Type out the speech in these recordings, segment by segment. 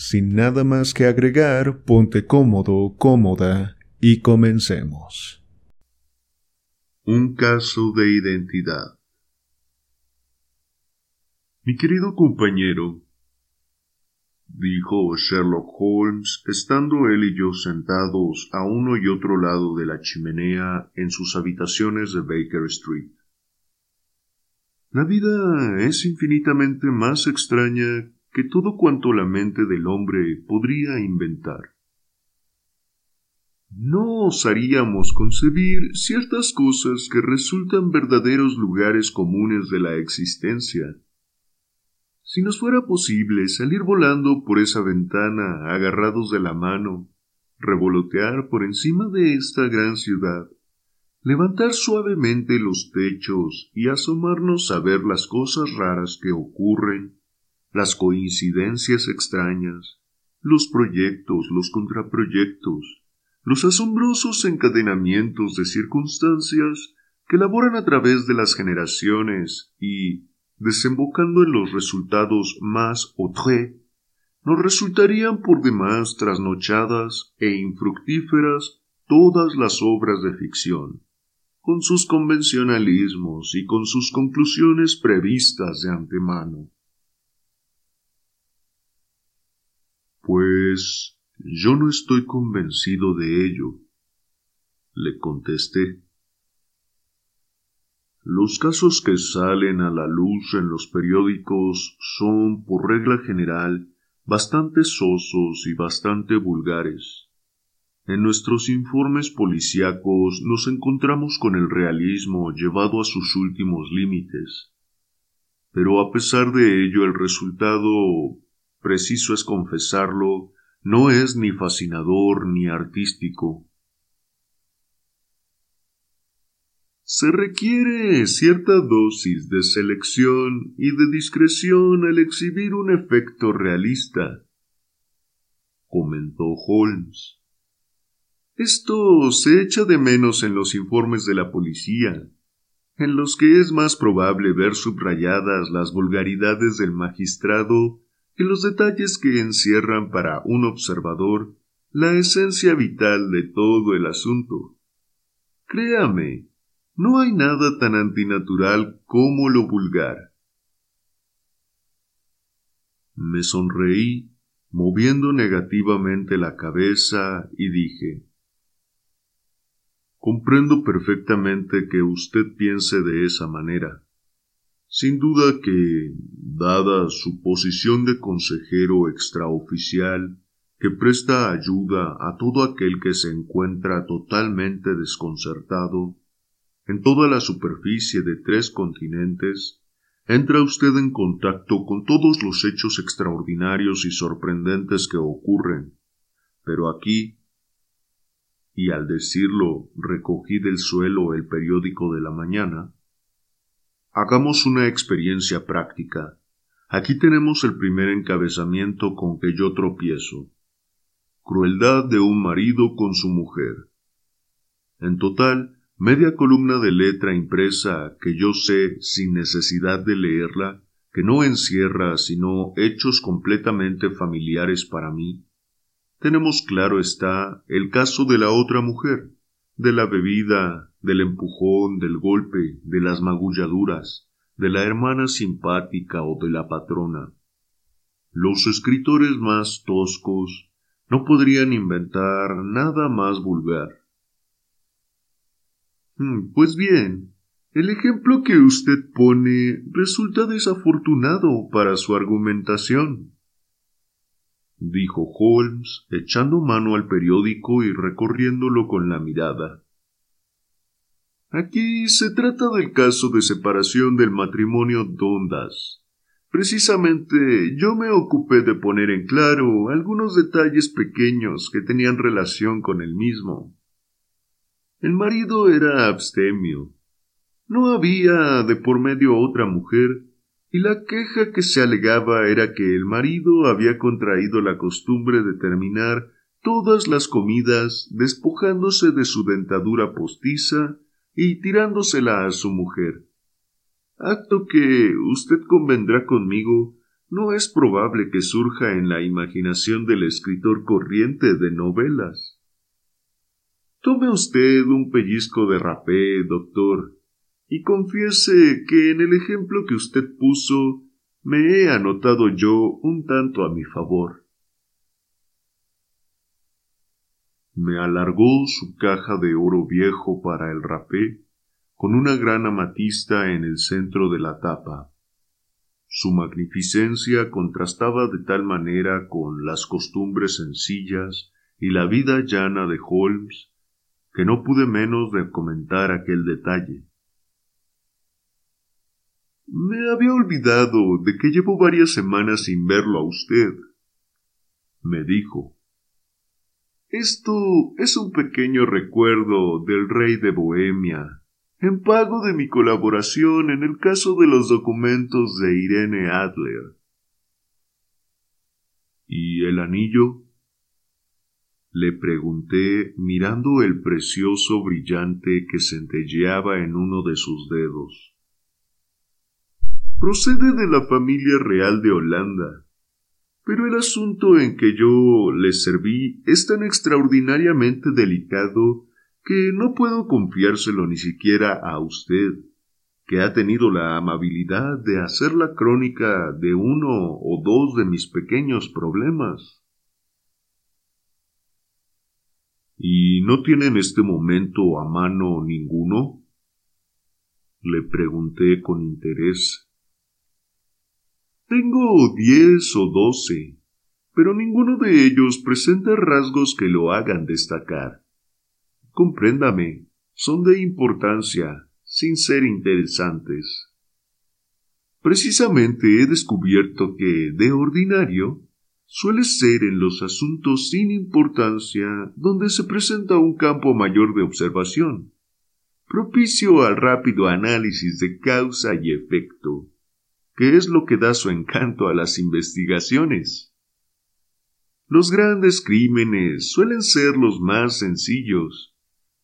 Sin nada más que agregar, ponte cómodo, cómoda y comencemos. Un caso de identidad. Mi querido compañero, dijo Sherlock Holmes, estando él y yo sentados a uno y otro lado de la chimenea en sus habitaciones de Baker Street. La vida es infinitamente más extraña que todo cuanto la mente del hombre podría inventar. No osaríamos concebir ciertas cosas que resultan verdaderos lugares comunes de la existencia. Si nos fuera posible salir volando por esa ventana agarrados de la mano, revolotear por encima de esta gran ciudad, levantar suavemente los techos y asomarnos a ver las cosas raras que ocurren, las coincidencias extrañas, los proyectos, los contraproyectos, los asombrosos encadenamientos de circunstancias que laboran a través de las generaciones y, desembocando en los resultados más autres, nos resultarían por demás trasnochadas e infructíferas todas las obras de ficción, con sus convencionalismos y con sus conclusiones previstas de antemano. Pues yo no estoy convencido de ello, le contesté. Los casos que salen a la luz en los periódicos son, por regla general, bastante sosos y bastante vulgares. En nuestros informes policíacos nos encontramos con el realismo llevado a sus últimos límites. Pero a pesar de ello el resultado preciso es confesarlo, no es ni fascinador ni artístico. Se requiere cierta dosis de selección y de discreción al exhibir un efecto realista, comentó Holmes. Esto se echa de menos en los informes de la policía, en los que es más probable ver subrayadas las vulgaridades del magistrado que los detalles que encierran para un observador la esencia vital de todo el asunto. Créame, no hay nada tan antinatural como lo vulgar. Me sonreí, moviendo negativamente la cabeza, y dije Comprendo perfectamente que usted piense de esa manera. Sin duda que, dada su posición de consejero extraoficial, que presta ayuda a todo aquel que se encuentra totalmente desconcertado, en toda la superficie de tres continentes, entra usted en contacto con todos los hechos extraordinarios y sorprendentes que ocurren. Pero aquí, y al decirlo recogí del suelo el periódico de la mañana, Hagamos una experiencia práctica. Aquí tenemos el primer encabezamiento con que yo tropiezo. Crueldad de un marido con su mujer. En total, media columna de letra impresa que yo sé, sin necesidad de leerla, que no encierra sino hechos completamente familiares para mí. Tenemos claro está el caso de la otra mujer, de la bebida, del empujón, del golpe, de las magulladuras, de la hermana simpática o de la patrona. Los escritores más toscos no podrían inventar nada más vulgar. Hmm, pues bien, el ejemplo que usted pone resulta desafortunado para su argumentación dijo Holmes, echando mano al periódico y recorriéndolo con la mirada. Aquí se trata del caso de separación del matrimonio Dondas, Precisamente yo me ocupé de poner en claro algunos detalles pequeños que tenían relación con el mismo. El marido era abstemio. No había de por medio otra mujer, y la queja que se alegaba era que el marido había contraído la costumbre de terminar todas las comidas despojándose de su dentadura postiza y tirándosela a su mujer acto que usted convendrá conmigo no es probable que surja en la imaginación del escritor corriente de novelas. Tome usted un pellizco de rapé, doctor, y confiese que en el ejemplo que usted puso me he anotado yo un tanto a mi favor. Me alargó su caja de oro viejo para el rapé con una gran amatista en el centro de la tapa. Su magnificencia contrastaba de tal manera con las costumbres sencillas y la vida llana de Holmes que no pude menos de comentar aquel detalle. Me había olvidado de que llevo varias semanas sin verlo a usted, me dijo. Esto es un pequeño recuerdo del rey de Bohemia en pago de mi colaboración en el caso de los documentos de Irene Adler. ¿Y el anillo? Le pregunté mirando el precioso brillante que centelleaba en uno de sus dedos. Procede de la familia real de Holanda, pero el asunto en que yo le serví es tan extraordinariamente delicado que no puedo confiárselo ni siquiera a usted, que ha tenido la amabilidad de hacer la crónica de uno o dos de mis pequeños problemas. ¿Y no tiene en este momento a mano ninguno? Le pregunté con interés. Tengo diez o doce, pero ninguno de ellos presenta rasgos que lo hagan destacar. Compréndame, son de importancia, sin ser interesantes. Precisamente he descubierto que, de ordinario, suele ser en los asuntos sin importancia donde se presenta un campo mayor de observación, propicio al rápido análisis de causa y efecto, que es lo que da su encanto a las investigaciones. Los grandes crímenes suelen ser los más sencillos,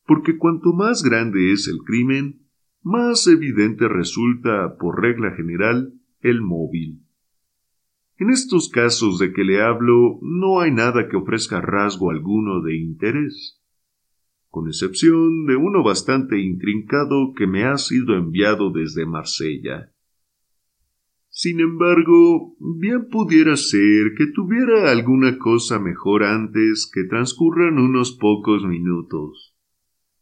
porque cuanto más grande es el crimen, más evidente resulta, por regla general, el móvil. En estos casos de que le hablo, no hay nada que ofrezca rasgo alguno de interés, con excepción de uno bastante intrincado que me ha sido enviado desde Marsella. Sin embargo, bien pudiera ser que tuviera alguna cosa mejor antes que transcurran unos pocos minutos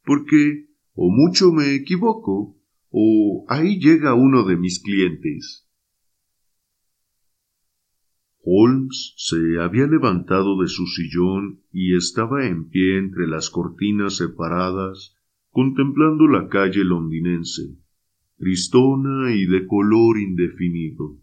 porque o mucho me equivoco, o ahí llega uno de mis clientes. Holmes se había levantado de su sillón y estaba en pie entre las cortinas separadas, contemplando la calle londinense, y de color indefinido.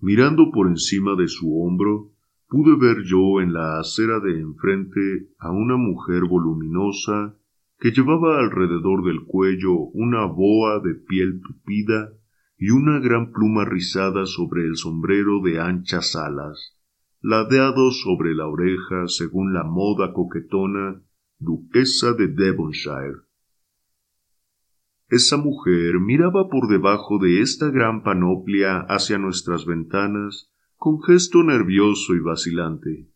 Mirando por encima de su hombro, pude ver yo en la acera de enfrente a una mujer voluminosa que llevaba alrededor del cuello una boa de piel tupida y una gran pluma rizada sobre el sombrero de anchas alas, ladeado sobre la oreja según la moda coquetona duquesa de Devonshire. Esa mujer miraba por debajo de esta gran panoplia hacia nuestras ventanas con gesto nervioso y vacilante,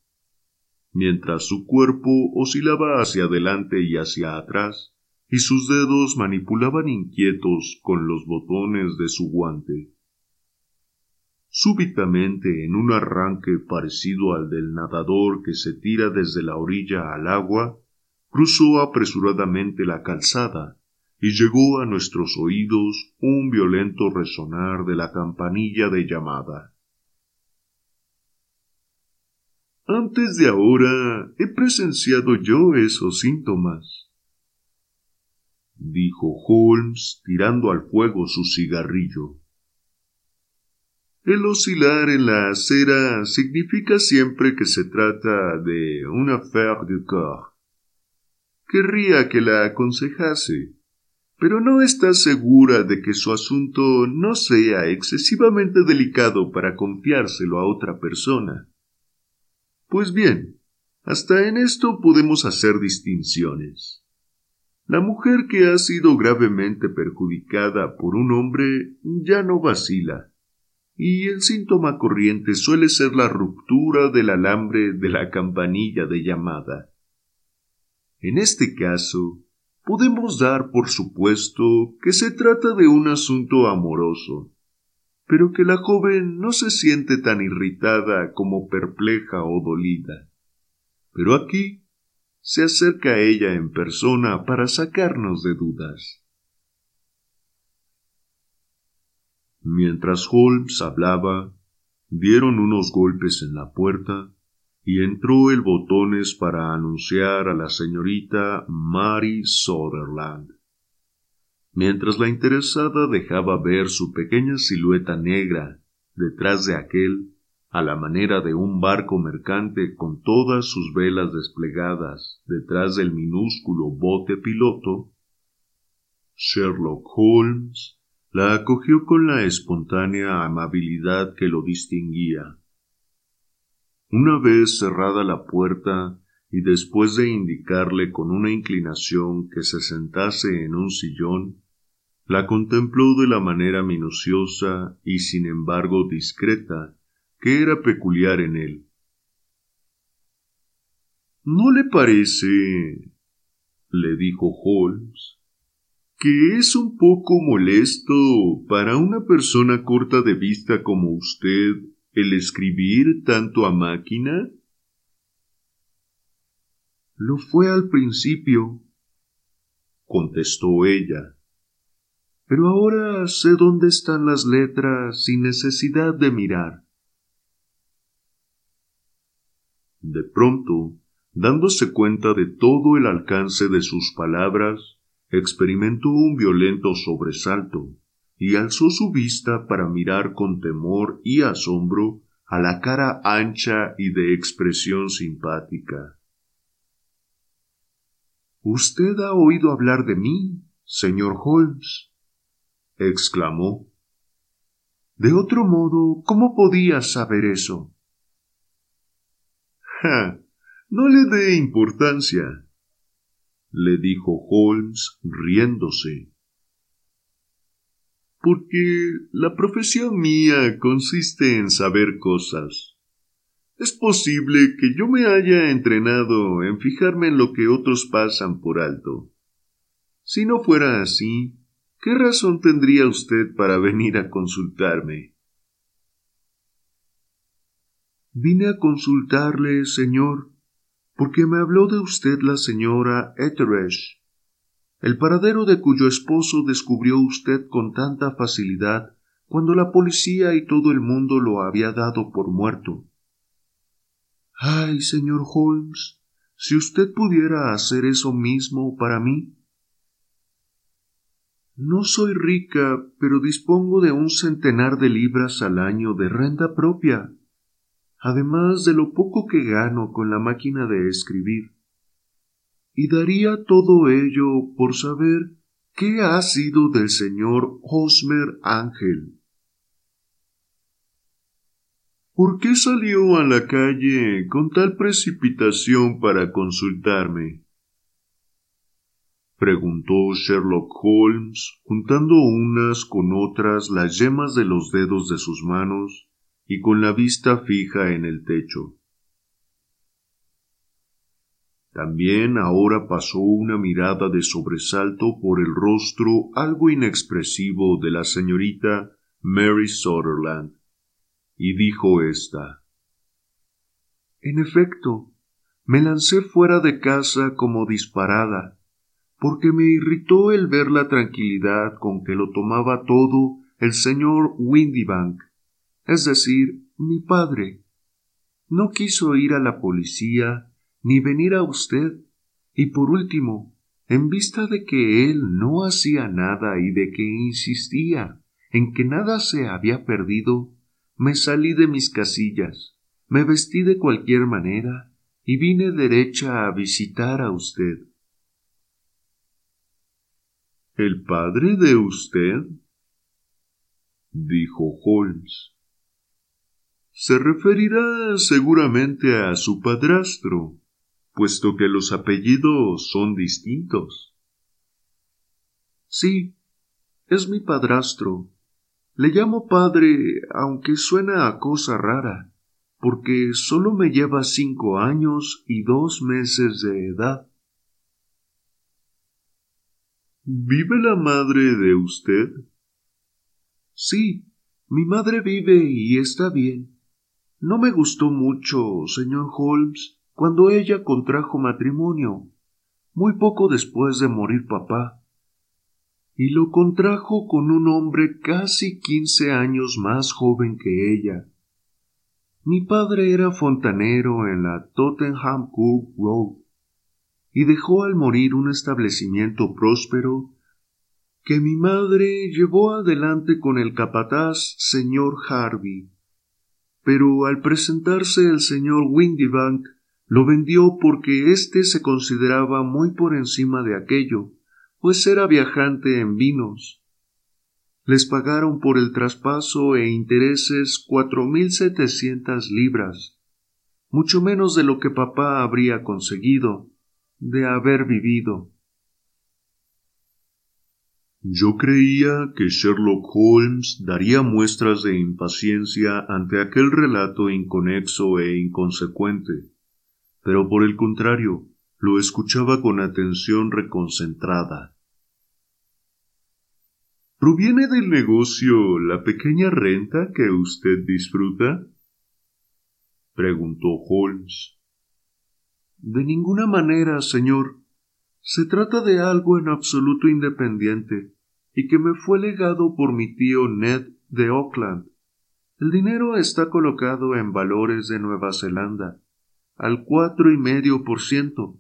mientras su cuerpo oscilaba hacia adelante y hacia atrás, y sus dedos manipulaban inquietos con los botones de su guante. Súbitamente, en un arranque parecido al del nadador que se tira desde la orilla al agua, cruzó apresuradamente la calzada y llegó a nuestros oídos un violento resonar de la campanilla de llamada. Antes de ahora he presenciado yo esos síntomas, dijo Holmes tirando al fuego su cigarrillo. El oscilar en la acera significa siempre que se trata de una affaire du corps. Querría que la aconsejase, pero no está segura de que su asunto no sea excesivamente delicado para confiárselo a otra persona. Pues bien, hasta en esto podemos hacer distinciones. La mujer que ha sido gravemente perjudicada por un hombre ya no vacila y el síntoma corriente suele ser la ruptura del alambre de la campanilla de llamada. En este caso, podemos dar por supuesto que se trata de un asunto amoroso, pero que la joven no se siente tan irritada como perpleja o dolida. Pero aquí se acerca a ella en persona para sacarnos de dudas. Mientras Holmes hablaba, dieron unos golpes en la puerta y entró el botones para anunciar a la señorita Mary Sutherland. Mientras la interesada dejaba ver su pequeña silueta negra detrás de aquel, a la manera de un barco mercante con todas sus velas desplegadas detrás del minúsculo bote piloto, Sherlock Holmes la acogió con la espontánea amabilidad que lo distinguía. Una vez cerrada la puerta y después de indicarle con una inclinación que se sentase en un sillón, la contempló de la manera minuciosa y sin embargo discreta que era peculiar en él. ¿No le parece? le dijo Holmes, que es un poco molesto para una persona corta de vista como usted el escribir tanto a máquina? Lo fue al principio, contestó ella. Pero ahora sé dónde están las letras sin necesidad de mirar. De pronto, dándose cuenta de todo el alcance de sus palabras, experimentó un violento sobresalto y alzó su vista para mirar con temor y asombro a la cara ancha y de expresión simpática. Usted ha oído hablar de mí, señor Holmes, exclamó. De otro modo, ¿cómo podía saber eso? Ja. No le dé importancia, le dijo Holmes riéndose. Porque la profesión mía consiste en saber cosas. Es posible que yo me haya entrenado en fijarme en lo que otros pasan por alto. Si no fuera así, ¿qué razón tendría usted para venir a consultarme? Vine a consultarle, señor, porque me habló de usted la señora el paradero de cuyo esposo descubrió usted con tanta facilidad cuando la policía y todo el mundo lo había dado por muerto. Ay, señor Holmes, si usted pudiera hacer eso mismo para mí. No soy rica, pero dispongo de un centenar de libras al año de renta propia además de lo poco que gano con la máquina de escribir. Y daría todo ello por saber qué ha sido del señor Hosmer Ángel. ¿Por qué salió a la calle con tal precipitación para consultarme? preguntó Sherlock Holmes, juntando unas con otras las yemas de los dedos de sus manos y con la vista fija en el techo. También ahora pasó una mirada de sobresalto por el rostro algo inexpresivo de la señorita Mary Sutherland, y dijo ésta En efecto, me lancé fuera de casa como disparada, porque me irritó el ver la tranquilidad con que lo tomaba todo el señor Windybank es decir, mi padre. No quiso ir a la policía ni venir a usted. Y por último, en vista de que él no hacía nada y de que insistía en que nada se había perdido, me salí de mis casillas, me vestí de cualquier manera y vine derecha a visitar a usted. ¿El padre de usted? dijo Holmes. Se referirá seguramente a su padrastro, puesto que los apellidos son distintos. Sí, es mi padrastro. Le llamo padre, aunque suena a cosa rara, porque solo me lleva cinco años y dos meses de edad. ¿Vive la madre de usted? Sí, mi madre vive y está bien. No me gustó mucho, señor Holmes, cuando ella contrajo matrimonio, muy poco después de morir papá. Y lo contrajo con un hombre casi quince años más joven que ella. Mi padre era fontanero en la Tottenham Court Road y dejó al morir un establecimiento próspero que mi madre llevó adelante con el capataz señor Harvey. Pero al presentarse el señor Windybank, lo vendió porque éste se consideraba muy por encima de aquello, pues era viajante en vinos. Les pagaron por el traspaso e intereses cuatro mil setecientas libras, mucho menos de lo que papá habría conseguido, de haber vivido. Yo creía que Sherlock Holmes daría muestras de impaciencia ante aquel relato inconexo e inconsecuente, pero por el contrario, lo escuchaba con atención reconcentrada. ¿Proviene del negocio la pequeña renta que usted disfruta? preguntó Holmes. De ninguna manera, señor. Se trata de algo en absoluto independiente y que me fue legado por mi tío Ned de Auckland. El dinero está colocado en valores de Nueva Zelanda, al cuatro y medio por ciento.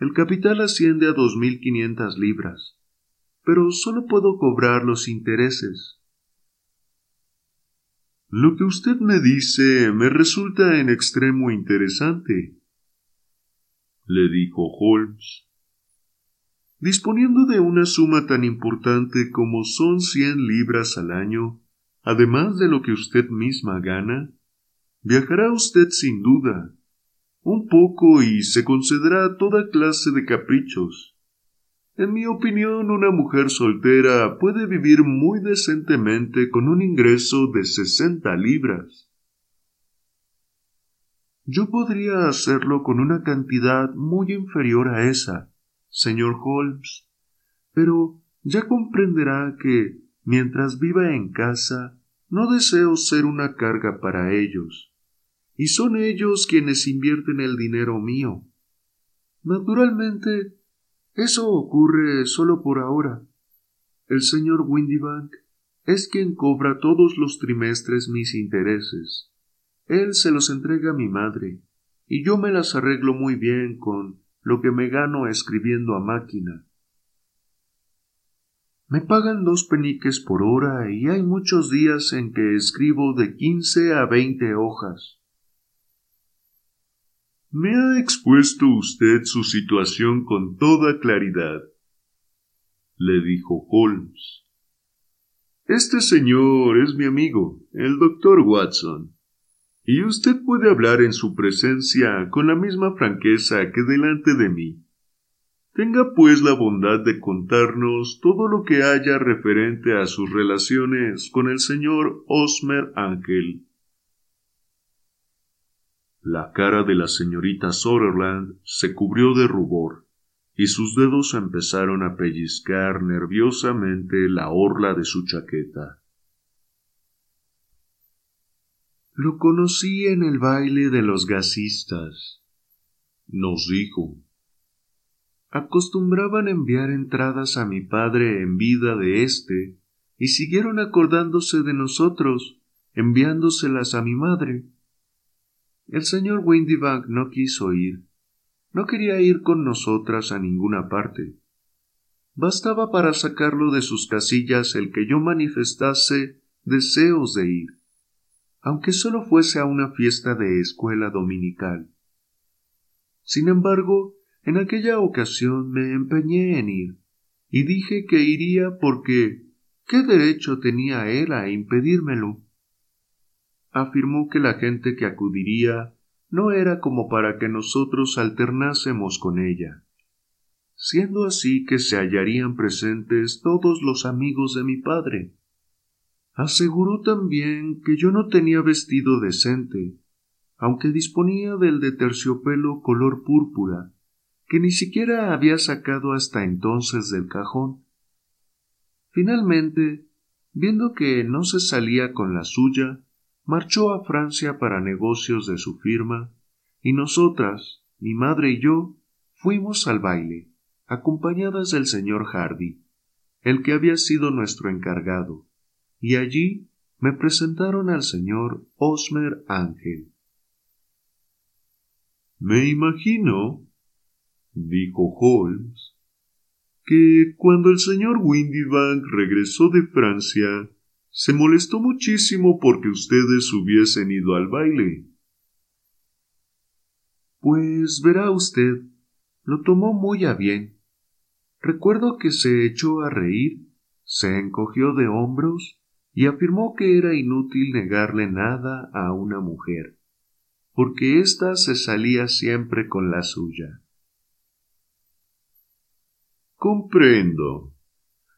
El capital asciende a dos mil quinientas libras, pero solo puedo cobrar los intereses. Lo que usted me dice me resulta en extremo interesante, le dijo Holmes. Disponiendo de una suma tan importante como son cien libras al año, además de lo que usted misma gana, viajará usted sin duda, un poco y se concederá toda clase de caprichos. En mi opinión, una mujer soltera puede vivir muy decentemente con un ingreso de sesenta libras. Yo podría hacerlo con una cantidad muy inferior a esa, señor Holmes, pero ya comprenderá que, mientras viva en casa, no deseo ser una carga para ellos, y son ellos quienes invierten el dinero mío. Naturalmente, eso ocurre solo por ahora. El señor Windybank es quien cobra todos los trimestres mis intereses. Él se los entrega a mi madre, y yo me las arreglo muy bien con lo que me gano escribiendo a máquina. Me pagan dos peniques por hora y hay muchos días en que escribo de quince a veinte hojas. Me ha expuesto usted su situación con toda claridad, le dijo Holmes. Este señor es mi amigo, el doctor Watson y usted puede hablar en su presencia con la misma franqueza que delante de mí. Tenga pues la bondad de contarnos todo lo que haya referente a sus relaciones con el señor Osmer Ángel. La cara de la señorita Sutherland se cubrió de rubor, y sus dedos empezaron a pellizcar nerviosamente la orla de su chaqueta. Lo conocí en el baile de los gasistas, nos dijo. Acostumbraban enviar entradas a mi padre en vida de éste, y siguieron acordándose de nosotros, enviándoselas a mi madre. El señor Windybank no quiso ir. No quería ir con nosotras a ninguna parte. Bastaba para sacarlo de sus casillas el que yo manifestase deseos de ir aunque solo fuese a una fiesta de escuela dominical. Sin embargo, en aquella ocasión me empeñé en ir, y dije que iría porque ¿qué derecho tenía él a impedírmelo? Afirmó que la gente que acudiría no era como para que nosotros alternásemos con ella, siendo así que se hallarían presentes todos los amigos de mi padre. Aseguró también que yo no tenía vestido decente, aunque disponía del de terciopelo color púrpura, que ni siquiera había sacado hasta entonces del cajón. Finalmente, viendo que no se salía con la suya, marchó a Francia para negocios de su firma, y nosotras, mi madre y yo, fuimos al baile, acompañadas del señor Hardy, el que había sido nuestro encargado, y allí me presentaron al señor Osmer Ángel. Me imagino, dijo Holmes, que cuando el señor Windybank regresó de Francia, se molestó muchísimo porque ustedes hubiesen ido al baile. Pues verá usted, lo tomó muy a bien. Recuerdo que se echó a reír, se encogió de hombros y afirmó que era inútil negarle nada a una mujer, porque ésta se salía siempre con la suya. Comprendo.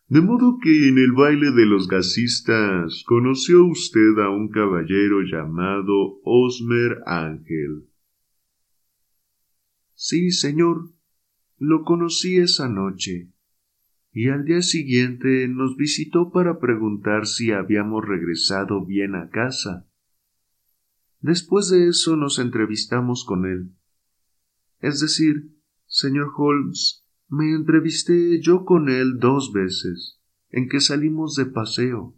De modo que en el baile de los gasistas conoció usted a un caballero llamado Osmer Ángel. Sí, señor, lo conocí esa noche, y al día siguiente nos visitó para preguntar si habíamos regresado bien a casa. Después de eso nos entrevistamos con él. Es decir, señor Holmes, me entrevisté yo con él dos veces, en que salimos de paseo.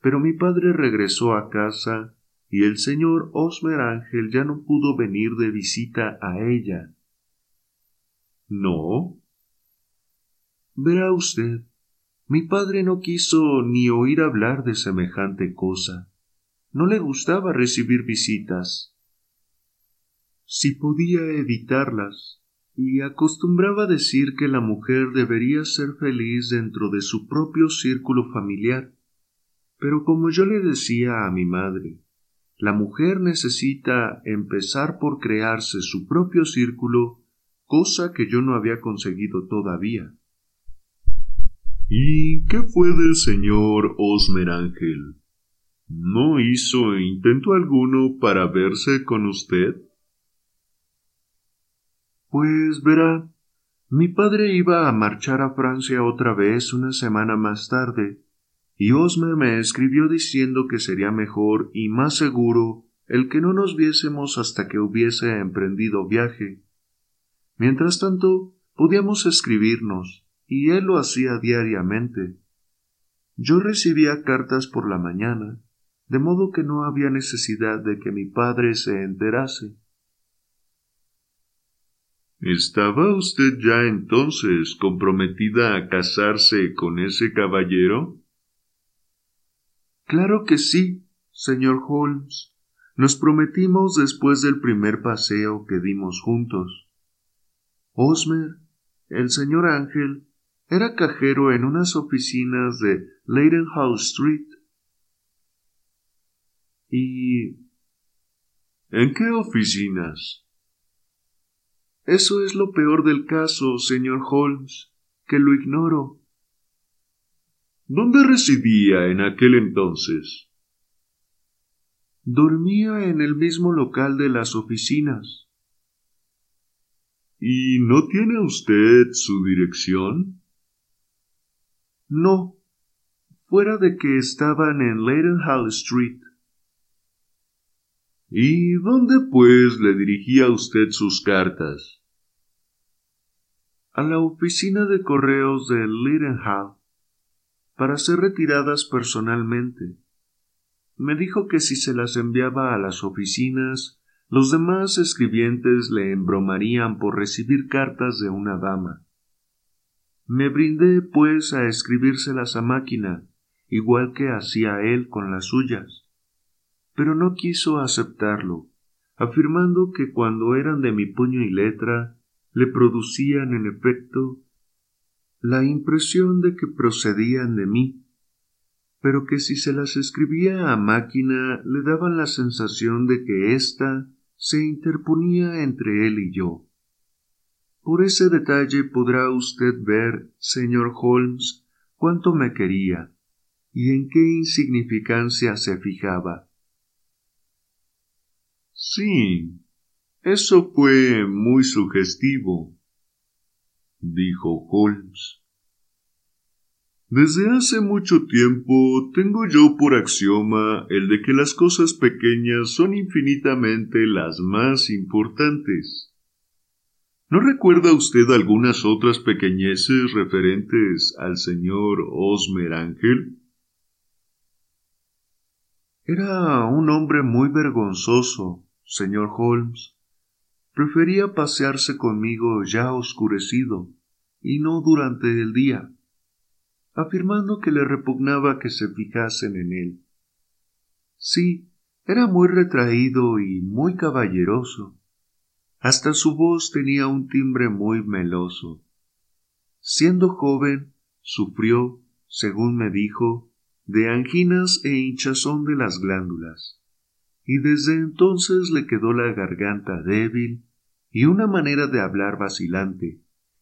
Pero mi padre regresó a casa y el señor Osmer Ángel ya no pudo venir de visita a ella. ¿No? Verá usted, mi padre no quiso ni oír hablar de semejante cosa. No le gustaba recibir visitas. Si podía evitarlas, y acostumbraba decir que la mujer debería ser feliz dentro de su propio círculo familiar. Pero como yo le decía a mi madre, la mujer necesita empezar por crearse su propio círculo, cosa que yo no había conseguido todavía. ¿Y qué fue del señor Osmer Ángel? ¿No hizo intento alguno para verse con usted? Pues verá, mi padre iba a marchar a Francia otra vez una semana más tarde, y Osmer me escribió diciendo que sería mejor y más seguro el que no nos viésemos hasta que hubiese emprendido viaje. Mientras tanto, podíamos escribirnos, y él lo hacía diariamente. Yo recibía cartas por la mañana, de modo que no había necesidad de que mi padre se enterase. ¿Estaba usted ya entonces comprometida a casarse con ese caballero? Claro que sí, señor Holmes. Nos prometimos después del primer paseo que dimos juntos. Osmer, el señor Ángel, era cajero en unas oficinas de House Street. ¿Y en qué oficinas? Eso es lo peor del caso, señor Holmes, que lo ignoro. ¿Dónde residía en aquel entonces? Dormía en el mismo local de las oficinas. ¿Y no tiene usted su dirección? No, fuera de que estaban en Hall Street. ¿Y dónde, pues, le dirigía usted sus cartas? A la oficina de correos de Lidenhall, para ser retiradas personalmente. Me dijo que si se las enviaba a las oficinas, los demás escribientes le embromarían por recibir cartas de una dama. Me brindé, pues, a escribírselas a máquina, igual que hacía él con las suyas pero no quiso aceptarlo, afirmando que cuando eran de mi puño y letra le producían en efecto la impresión de que procedían de mí, pero que si se las escribía a máquina le daban la sensación de que ésta se interponía entre él y yo. Por ese detalle podrá usted ver, señor Holmes, cuánto me quería y en qué insignificancia se fijaba. Sí, eso fue muy sugestivo, dijo Holmes. Desde hace mucho tiempo tengo yo por axioma el de que las cosas pequeñas son infinitamente las más importantes. ¿No recuerda usted algunas otras pequeñeces referentes al señor Osmer Ángel? Era un hombre muy vergonzoso, señor Holmes. Prefería pasearse conmigo ya oscurecido, y no durante el día, afirmando que le repugnaba que se fijasen en él. Sí, era muy retraído y muy caballeroso. Hasta su voz tenía un timbre muy meloso. Siendo joven, sufrió, según me dijo, de anginas e hinchazón de las glándulas, y desde entonces le quedó la garganta débil y una manera de hablar vacilante,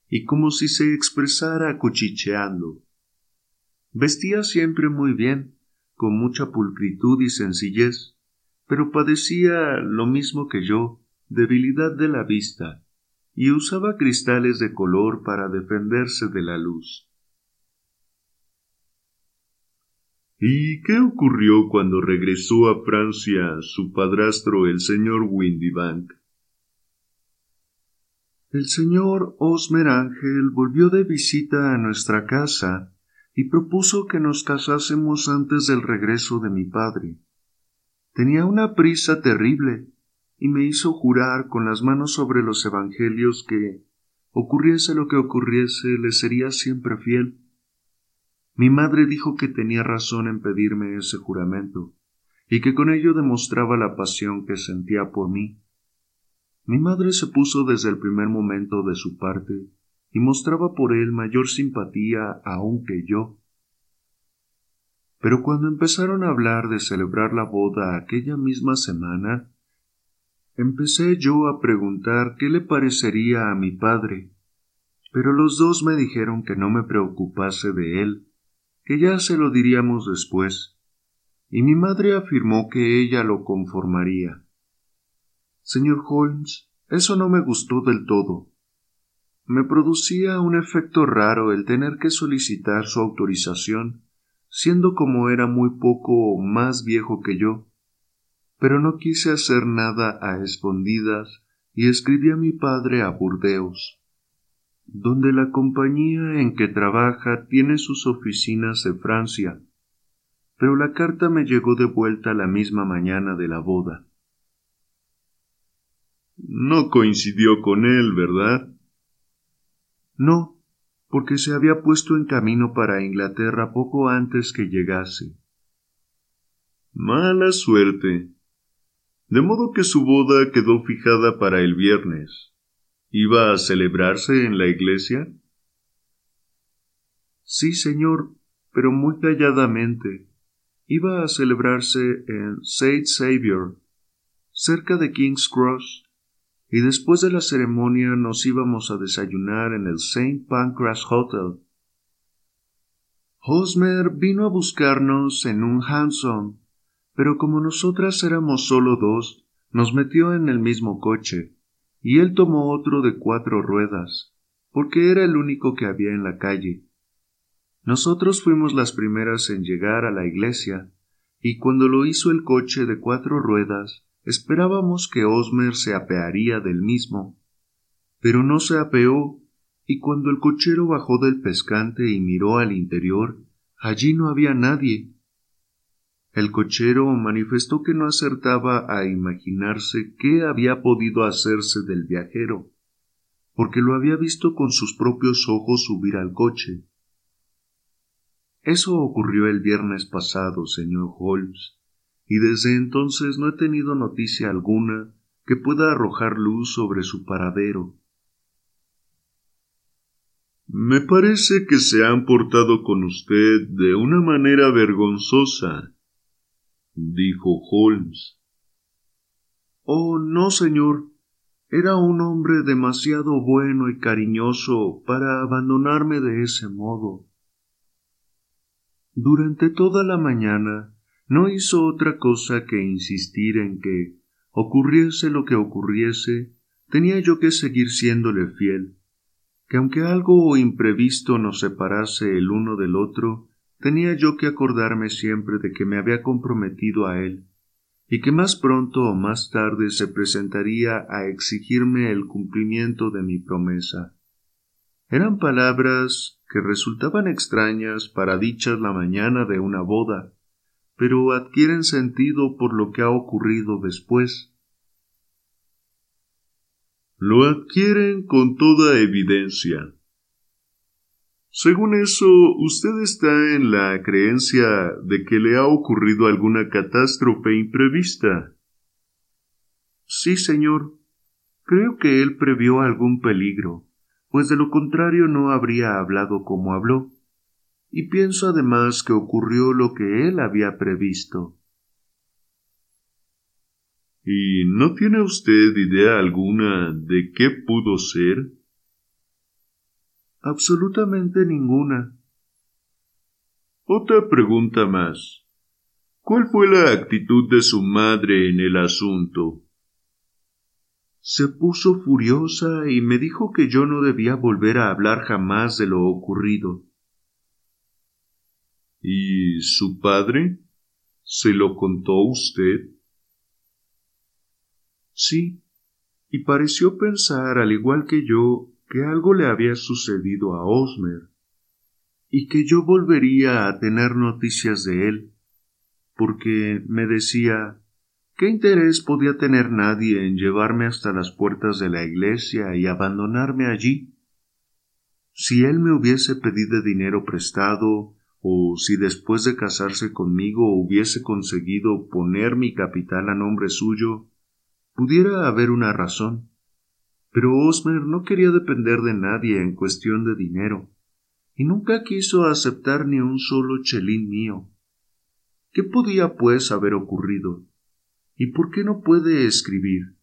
y como si se expresara cuchicheando. Vestía siempre muy bien, con mucha pulcritud y sencillez, pero padecía lo mismo que yo, debilidad de la vista, y usaba cristales de color para defenderse de la luz. ¿Y qué ocurrió cuando regresó a Francia su padrastro, el señor Windybank? El señor Osmer Ángel volvió de visita a nuestra casa y propuso que nos casásemos antes del regreso de mi padre. Tenía una prisa terrible y me hizo jurar con las manos sobre los evangelios que, ocurriese lo que ocurriese, le sería siempre fiel. Mi madre dijo que tenía razón en pedirme ese juramento, y que con ello demostraba la pasión que sentía por mí. Mi madre se puso desde el primer momento de su parte y mostraba por él mayor simpatía aún que yo. Pero cuando empezaron a hablar de celebrar la boda aquella misma semana, empecé yo a preguntar qué le parecería a mi padre, pero los dos me dijeron que no me preocupase de él, que ya se lo diríamos después, y mi madre afirmó que ella lo conformaría. Señor Holmes, eso no me gustó del todo. Me producía un efecto raro el tener que solicitar su autorización, siendo como era muy poco más viejo que yo. Pero no quise hacer nada a escondidas y escribí a mi padre a Burdeos donde la compañía en que trabaja tiene sus oficinas en Francia, pero la carta me llegó de vuelta la misma mañana de la boda. No coincidió con él, ¿verdad? No, porque se había puesto en camino para Inglaterra poco antes que llegase. Mala suerte. De modo que su boda quedó fijada para el viernes iba a celebrarse en la iglesia? Sí, señor, pero muy calladamente. Iba a celebrarse en Saint Saviour, cerca de King's Cross, y después de la ceremonia nos íbamos a desayunar en el St. Pancras Hotel. Hosmer vino a buscarnos en un hansom, pero como nosotras éramos solo dos, nos metió en el mismo coche y él tomó otro de cuatro ruedas, porque era el único que había en la calle. Nosotros fuimos las primeras en llegar a la iglesia, y cuando lo hizo el coche de cuatro ruedas, esperábamos que Osmer se apearía del mismo. Pero no se apeó, y cuando el cochero bajó del pescante y miró al interior, allí no había nadie, el cochero manifestó que no acertaba a imaginarse qué había podido hacerse del viajero, porque lo había visto con sus propios ojos subir al coche. Eso ocurrió el viernes pasado, señor Holmes, y desde entonces no he tenido noticia alguna que pueda arrojar luz sobre su paradero. Me parece que se han portado con usted de una manera vergonzosa, dijo Holmes. Oh, no, señor. Era un hombre demasiado bueno y cariñoso para abandonarme de ese modo. Durante toda la mañana no hizo otra cosa que insistir en que, ocurriese lo que ocurriese, tenía yo que seguir siéndole fiel que aunque algo imprevisto nos separase el uno del otro, tenía yo que acordarme siempre de que me había comprometido a él, y que más pronto o más tarde se presentaría a exigirme el cumplimiento de mi promesa. Eran palabras que resultaban extrañas para dichas la mañana de una boda, pero adquieren sentido por lo que ha ocurrido después lo adquieren con toda evidencia. Según eso, usted está en la creencia de que le ha ocurrido alguna catástrofe imprevista. Sí, señor. Creo que él previó algún peligro, pues de lo contrario no habría hablado como habló. Y pienso además que ocurrió lo que él había previsto. ¿Y no tiene usted idea alguna de qué pudo ser? Absolutamente ninguna. Otra pregunta más. ¿Cuál fue la actitud de su madre en el asunto? Se puso furiosa y me dijo que yo no debía volver a hablar jamás de lo ocurrido. ¿Y su padre? ¿Se lo contó usted? Sí, y pareció pensar, al igual que yo, que algo le había sucedido a Osmer, y que yo volvería a tener noticias de él, porque me decía ¿Qué interés podía tener nadie en llevarme hasta las puertas de la iglesia y abandonarme allí? Si él me hubiese pedido dinero prestado, o si después de casarse conmigo hubiese conseguido poner mi capital a nombre suyo, Pudiera haber una razón, pero Osmer no quería depender de nadie en cuestión de dinero, y nunca quiso aceptar ni un solo chelín mío. ¿Qué podía, pues, haber ocurrido? ¿Y por qué no puede escribir?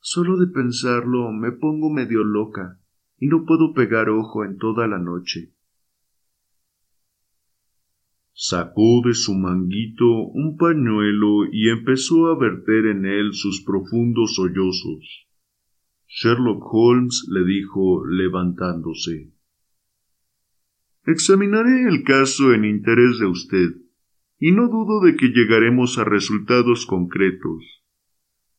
Solo de pensarlo me pongo medio loca y no puedo pegar ojo en toda la noche. Sacó de su manguito un pañuelo y empezó a verter en él sus profundos sollozos. Sherlock Holmes le dijo levantándose. Examinaré el caso en interés de usted, y no dudo de que llegaremos a resultados concretos.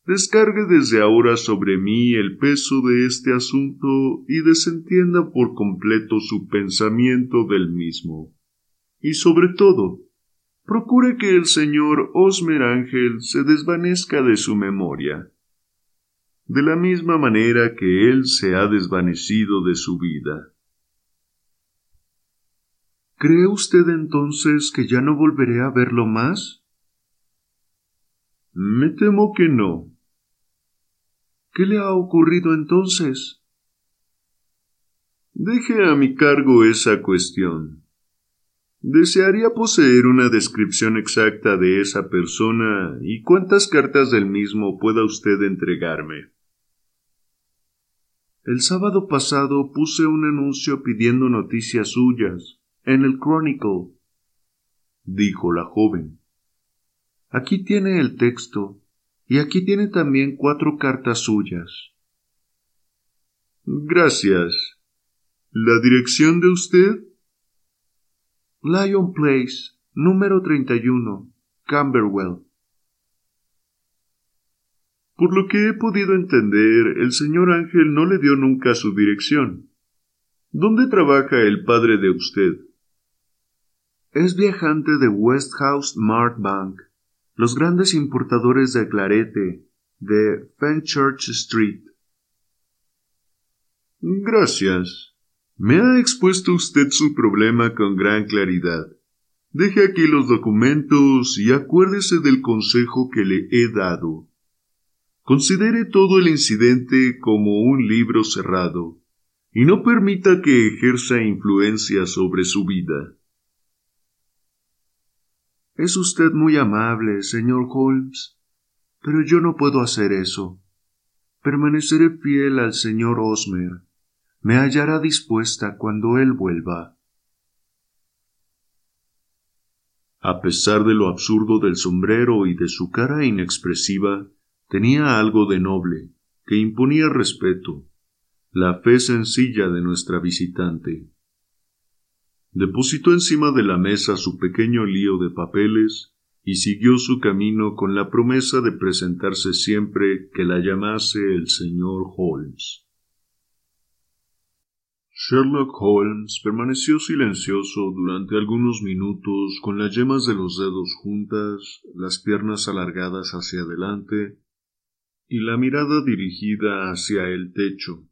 Descargue desde ahora sobre mí el peso de este asunto y desentienda por completo su pensamiento del mismo y sobre todo, procure que el señor Osmer Ángel se desvanezca de su memoria, de la misma manera que él se ha desvanecido de su vida. ¿Cree usted entonces que ya no volveré a verlo más? Me temo que no. ¿Qué le ha ocurrido entonces? Deje a mi cargo esa cuestión. Desearía poseer una descripción exacta de esa persona y cuántas cartas del mismo pueda usted entregarme. El sábado pasado puse un anuncio pidiendo noticias suyas en el Chronicle, dijo la joven. Aquí tiene el texto, y aquí tiene también cuatro cartas suyas. Gracias. ¿La dirección de usted? Lion Place, número 31, Camberwell. Por lo que he podido entender, el señor Ángel no le dio nunca su dirección. ¿Dónde trabaja el padre de usted? Es viajante de Westhouse Mart Bank, los grandes importadores de clarete, de Fenchurch Street. Gracias. Me ha expuesto usted su problema con gran claridad. Deje aquí los documentos y acuérdese del consejo que le he dado. Considere todo el incidente como un libro cerrado y no permita que ejerza influencia sobre su vida. Es usted muy amable, señor Holmes, pero yo no puedo hacer eso. Permaneceré fiel al señor Osmer. Me hallará dispuesta cuando él vuelva. A pesar de lo absurdo del sombrero y de su cara inexpresiva, tenía algo de noble, que imponía respeto, la fe sencilla de nuestra visitante. Depositó encima de la mesa su pequeño lío de papeles y siguió su camino con la promesa de presentarse siempre que la llamase el señor Holmes. Sherlock Holmes permaneció silencioso durante algunos minutos con las yemas de los dedos juntas, las piernas alargadas hacia adelante y la mirada dirigida hacia el techo.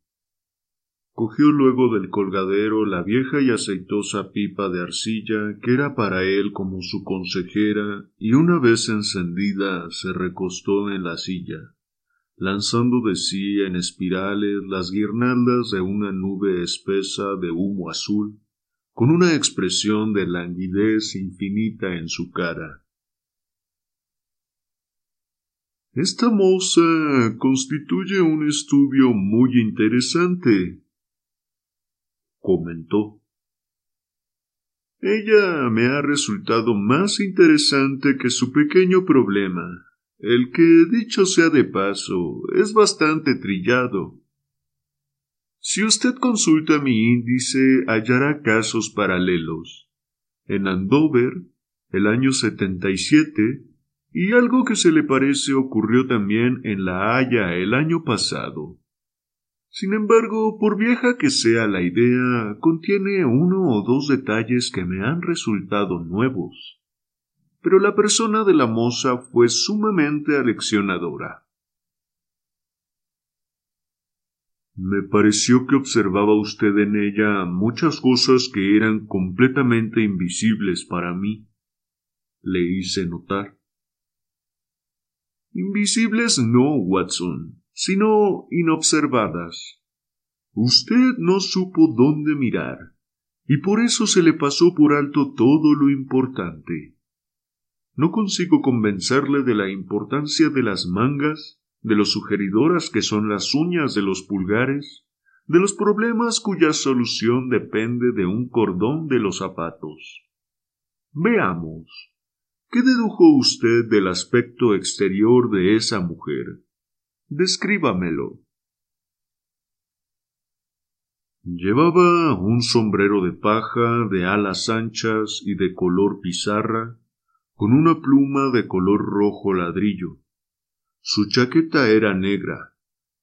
Cogió luego del colgadero la vieja y aceitosa pipa de arcilla que era para él como su consejera y una vez encendida se recostó en la silla lanzando de sí en espirales las guirnaldas de una nube espesa de humo azul, con una expresión de languidez infinita en su cara. Esta moza constituye un estudio muy interesante, comentó. Ella me ha resultado más interesante que su pequeño problema el que, dicho sea de paso, es bastante trillado. Si usted consulta mi índice, hallará casos paralelos. En Andover, el año 77, y algo que se le parece ocurrió también en La Haya el año pasado. Sin embargo, por vieja que sea la idea, contiene uno o dos detalles que me han resultado nuevos pero la persona de la moza fue sumamente aleccionadora. Me pareció que observaba usted en ella muchas cosas que eran completamente invisibles para mí. Le hice notar. Invisibles no, Watson, sino inobservadas. Usted no supo dónde mirar, y por eso se le pasó por alto todo lo importante. No consigo convencerle de la importancia de las mangas, de lo sugeridoras que son las uñas de los pulgares, de los problemas cuya solución depende de un cordón de los zapatos. Veamos. ¿Qué dedujo usted del aspecto exterior de esa mujer? Descríbamelo. Llevaba un sombrero de paja de alas anchas y de color pizarra, con una pluma de color rojo ladrillo. Su chaqueta era negra,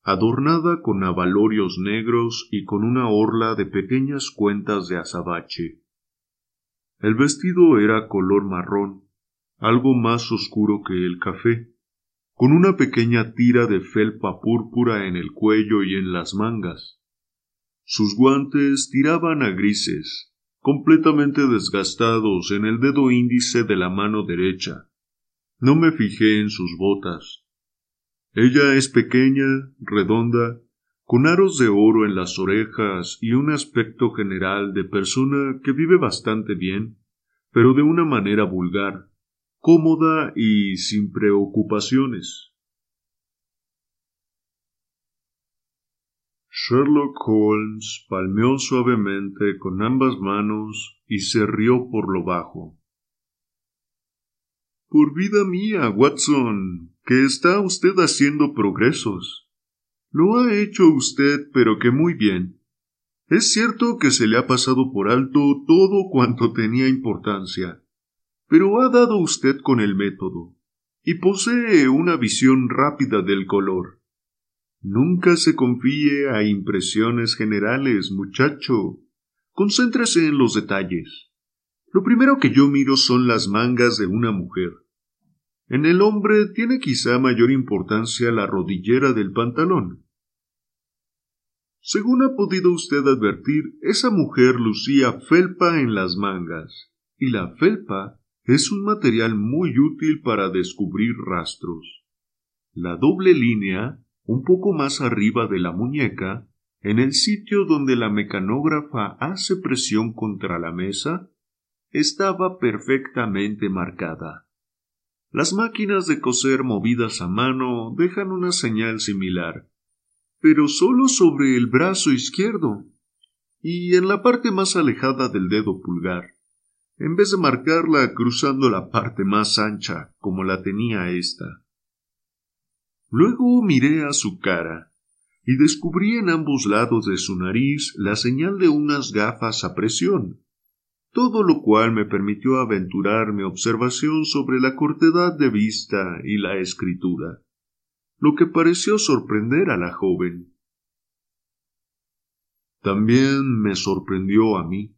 adornada con abalorios negros y con una orla de pequeñas cuentas de azabache. El vestido era color marrón, algo más oscuro que el café, con una pequeña tira de felpa púrpura en el cuello y en las mangas. Sus guantes tiraban a grises, completamente desgastados en el dedo índice de la mano derecha. No me fijé en sus botas. Ella es pequeña, redonda, con aros de oro en las orejas y un aspecto general de persona que vive bastante bien, pero de una manera vulgar, cómoda y sin preocupaciones. Sherlock Holmes palmeó suavemente con ambas manos y se rió por lo bajo. Por vida mía, Watson, que está usted haciendo progresos. Lo ha hecho usted, pero que muy bien. Es cierto que se le ha pasado por alto todo cuanto tenía importancia, pero ha dado usted con el método, y posee una visión rápida del color. Nunca se confíe a impresiones generales, muchacho. Concéntrese en los detalles. Lo primero que yo miro son las mangas de una mujer. En el hombre tiene quizá mayor importancia la rodillera del pantalón. Según ha podido usted advertir, esa mujer lucía felpa en las mangas, y la felpa es un material muy útil para descubrir rastros. La doble línea, un poco más arriba de la muñeca, en el sitio donde la mecanógrafa hace presión contra la mesa, estaba perfectamente marcada. Las máquinas de coser movidas a mano dejan una señal similar, pero solo sobre el brazo izquierdo y en la parte más alejada del dedo pulgar, en vez de marcarla cruzando la parte más ancha como la tenía ésta. Luego miré a su cara y descubrí en ambos lados de su nariz la señal de unas gafas a presión, todo lo cual me permitió aventurar mi observación sobre la cortedad de vista y la escritura, lo que pareció sorprender a la joven. También me sorprendió a mí.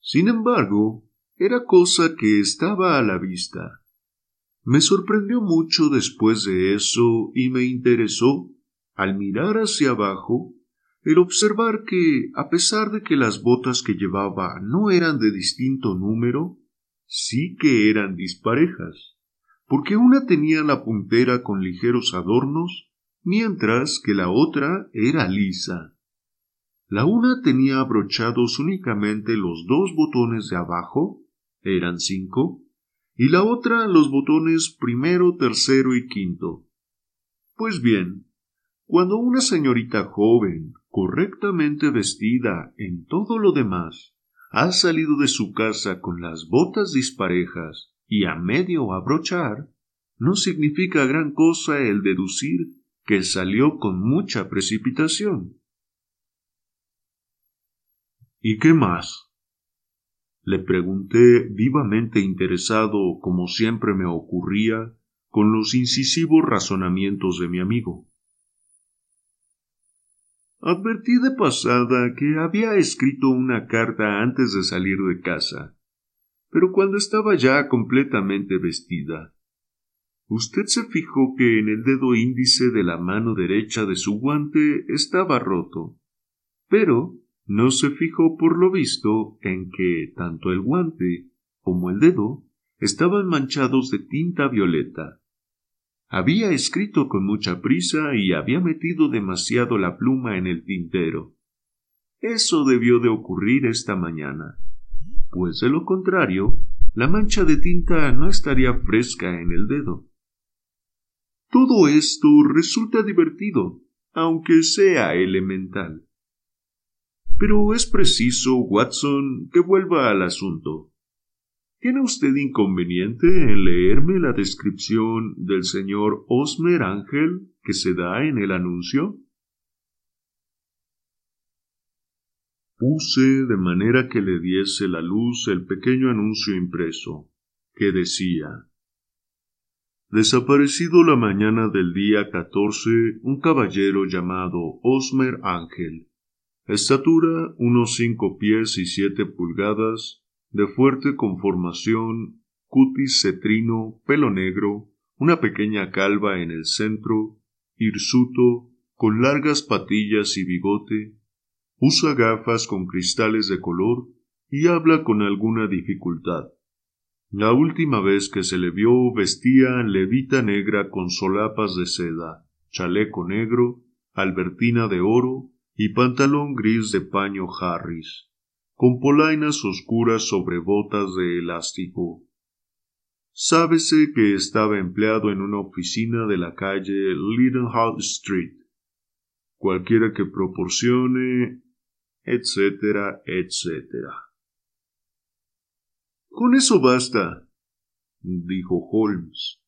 Sin embargo, era cosa que estaba a la vista. Me sorprendió mucho después de eso y me interesó, al mirar hacia abajo, el observar que, a pesar de que las botas que llevaba no eran de distinto número, sí que eran disparejas, porque una tenía la puntera con ligeros adornos, mientras que la otra era lisa. La una tenía abrochados únicamente los dos botones de abajo, eran cinco, y la otra los botones primero, tercero y quinto. Pues bien, cuando una señorita joven, correctamente vestida en todo lo demás, ha salido de su casa con las botas disparejas y a medio abrochar, no significa gran cosa el deducir que salió con mucha precipitación. ¿Y qué más? Le pregunté vivamente interesado, como siempre me ocurría, con los incisivos razonamientos de mi amigo. Advertí de pasada que había escrito una carta antes de salir de casa, pero cuando estaba ya completamente vestida. Usted se fijó que en el dedo índice de la mano derecha de su guante estaba roto, pero no se fijó por lo visto en que tanto el guante como el dedo estaban manchados de tinta violeta. Había escrito con mucha prisa y había metido demasiado la pluma en el tintero. Eso debió de ocurrir esta mañana, pues de lo contrario, la mancha de tinta no estaría fresca en el dedo. Todo esto resulta divertido, aunque sea elemental. Pero es preciso, Watson, que vuelva al asunto. ¿Tiene usted inconveniente en leerme la descripción del señor Osmer Ángel que se da en el anuncio? Puse de manera que le diese la luz el pequeño anuncio impreso, que decía Desaparecido la mañana del día catorce un caballero llamado Osmer Ángel. Estatura unos cinco pies y siete pulgadas, de fuerte conformación, cutis cetrino, pelo negro, una pequeña calva en el centro, hirsuto, con largas patillas y bigote, usa gafas con cristales de color y habla con alguna dificultad. La última vez que se le vio vestía levita negra con solapas de seda, chaleco negro, albertina de oro y pantalón gris de paño Harris con polainas oscuras sobre botas de elástico. Sábese que estaba empleado en una oficina de la calle Lidenhall Street. Cualquiera que proporcione, etcétera, etcétera. Con eso basta, dijo Holmes.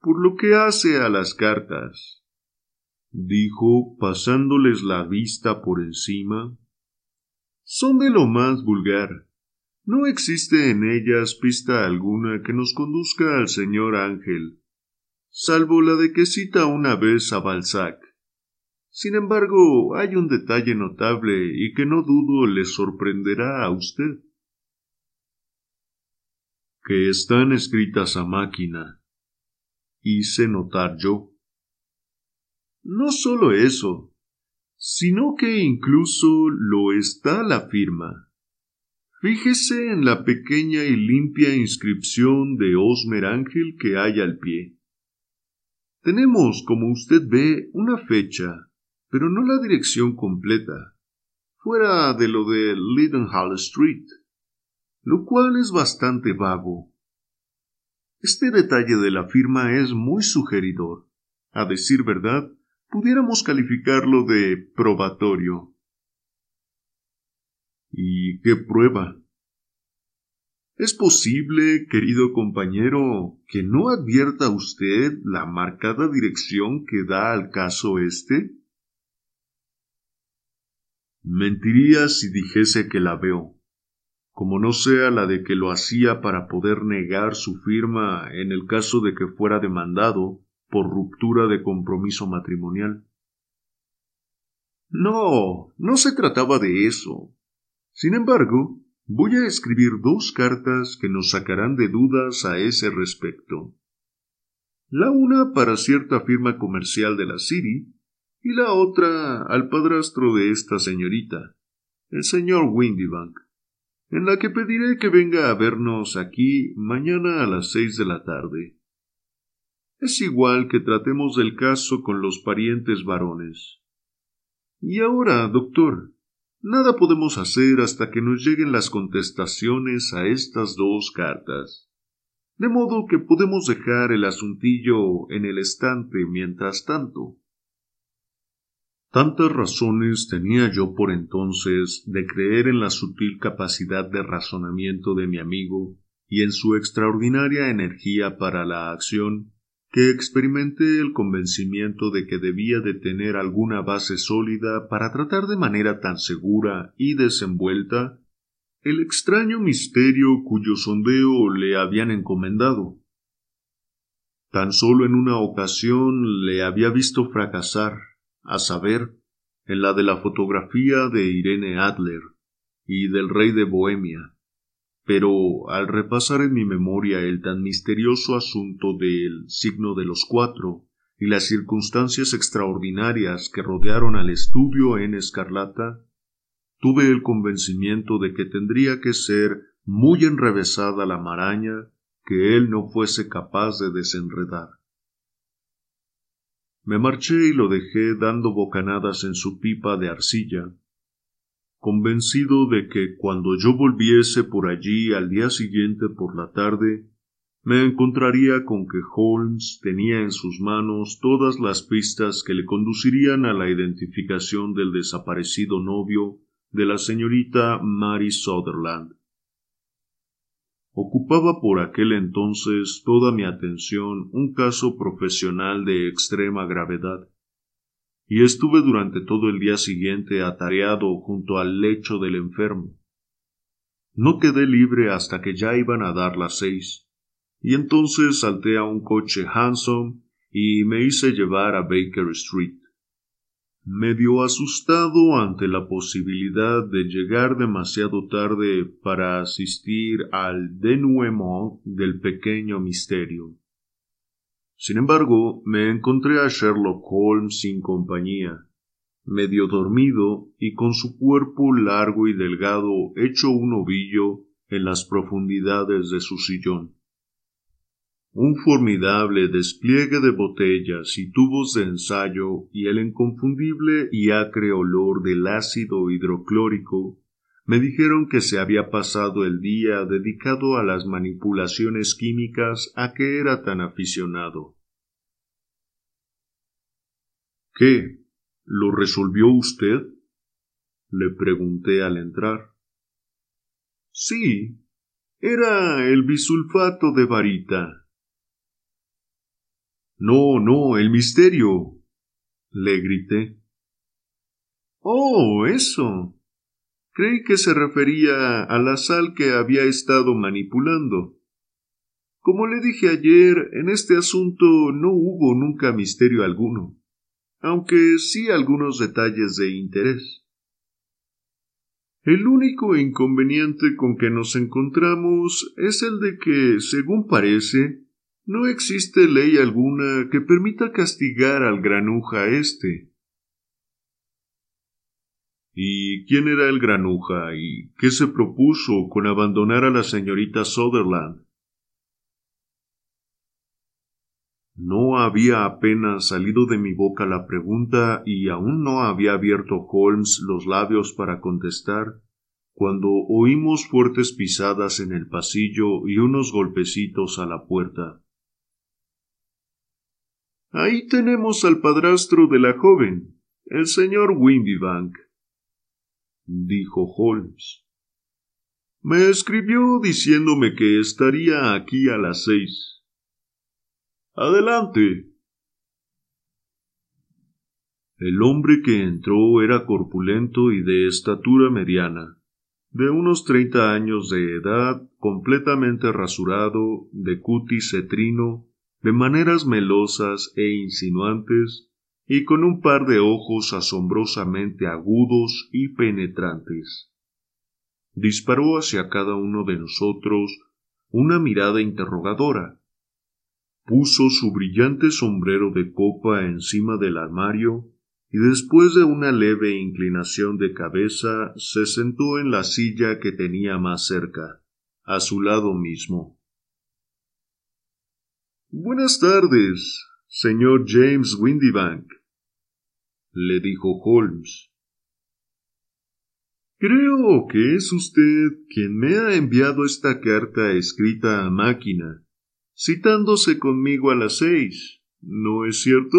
Por lo que hace a las cartas, dijo pasándoles la vista por encima, son de lo más vulgar. No existe en ellas pista alguna que nos conduzca al señor Ángel, salvo la de que cita una vez a Balzac. Sin embargo, hay un detalle notable y que no dudo le sorprenderá a usted. Que están escritas a máquina. Hice notar yo. No solo eso, sino que incluso lo está la firma. Fíjese en la pequeña y limpia inscripción de Osmer Ángel que hay al pie. Tenemos, como usted ve, una fecha, pero no la dirección completa, fuera de lo de Lidenhall Street, lo cual es bastante vago. Este detalle de la firma es muy sugeridor. A decir verdad, pudiéramos calificarlo de probatorio. ¿Y qué prueba? ¿Es posible, querido compañero, que no advierta usted la marcada dirección que da al caso este? Mentiría si dijese que la veo, como no sea la de que lo hacía para poder negar su firma en el caso de que fuera demandado por ruptura de compromiso matrimonial. No, no se trataba de eso. Sin embargo, voy a escribir dos cartas que nos sacarán de dudas a ese respecto. La una para cierta firma comercial de la City y la otra al padrastro de esta señorita, el señor Windybank, en la que pediré que venga a vernos aquí mañana a las seis de la tarde. Es igual que tratemos del caso con los parientes varones. Y ahora, doctor, Nada podemos hacer hasta que nos lleguen las contestaciones a estas dos cartas. De modo que podemos dejar el asuntillo en el estante mientras tanto. Tantas razones tenía yo por entonces de creer en la sutil capacidad de razonamiento de mi amigo y en su extraordinaria energía para la acción que experimenté el convencimiento de que debía de tener alguna base sólida para tratar de manera tan segura y desenvuelta el extraño misterio cuyo sondeo le habían encomendado. Tan solo en una ocasión le había visto fracasar, a saber, en la de la fotografía de Irene Adler y del rey de Bohemia pero al repasar en mi memoria el tan misterioso asunto del signo de los cuatro y las circunstancias extraordinarias que rodearon al estudio en escarlata, tuve el convencimiento de que tendría que ser muy enrevesada la maraña que él no fuese capaz de desenredar. Me marché y lo dejé dando bocanadas en su pipa de arcilla, convencido de que cuando yo volviese por allí al día siguiente por la tarde, me encontraría con que Holmes tenía en sus manos todas las pistas que le conducirían a la identificación del desaparecido novio de la señorita Mary Sutherland. Ocupaba por aquel entonces toda mi atención un caso profesional de extrema gravedad, y estuve durante todo el día siguiente atareado junto al lecho del enfermo. No quedé libre hasta que ya iban a dar las seis, y entonces salté a un coche Hansom y me hice llevar a Baker Street. Medio asustado ante la posibilidad de llegar demasiado tarde para asistir al denouement del pequeño misterio. Sin embargo, me encontré a Sherlock Holmes sin compañía, medio dormido y con su cuerpo largo y delgado hecho un ovillo en las profundidades de su sillón. Un formidable despliegue de botellas y tubos de ensayo y el inconfundible y acre olor del ácido hidroclórico me dijeron que se había pasado el día dedicado a las manipulaciones químicas a que era tan aficionado. ¿Qué? ¿Lo resolvió usted? le pregunté al entrar. Sí, era el bisulfato de varita. No, no, el misterio. le grité. Oh, eso. Creí que se refería a la sal que había estado manipulando. Como le dije ayer, en este asunto no hubo nunca misterio alguno, aunque sí algunos detalles de interés. El único inconveniente con que nos encontramos es el de que, según parece, no existe ley alguna que permita castigar al granuja este. ¿Y quién era el granuja y qué se propuso con abandonar a la señorita Sutherland? No había apenas salido de mi boca la pregunta y aún no había abierto Holmes los labios para contestar, cuando oímos fuertes pisadas en el pasillo y unos golpecitos a la puerta. Ahí tenemos al padrastro de la joven, el señor Windybank, dijo Holmes. Me escribió diciéndome que estaría aquí a las seis. Adelante. El hombre que entró era corpulento y de estatura mediana, de unos treinta años de edad, completamente rasurado, de cutis cetrino, de maneras melosas e insinuantes, y con un par de ojos asombrosamente agudos y penetrantes. Disparó hacia cada uno de nosotros una mirada interrogadora, puso su brillante sombrero de copa encima del armario y después de una leve inclinación de cabeza se sentó en la silla que tenía más cerca, a su lado mismo. Buenas tardes, señor James Windybank, le dijo Holmes. Creo que es usted quien me ha enviado esta carta escrita a máquina citándose conmigo a las seis, ¿no es cierto?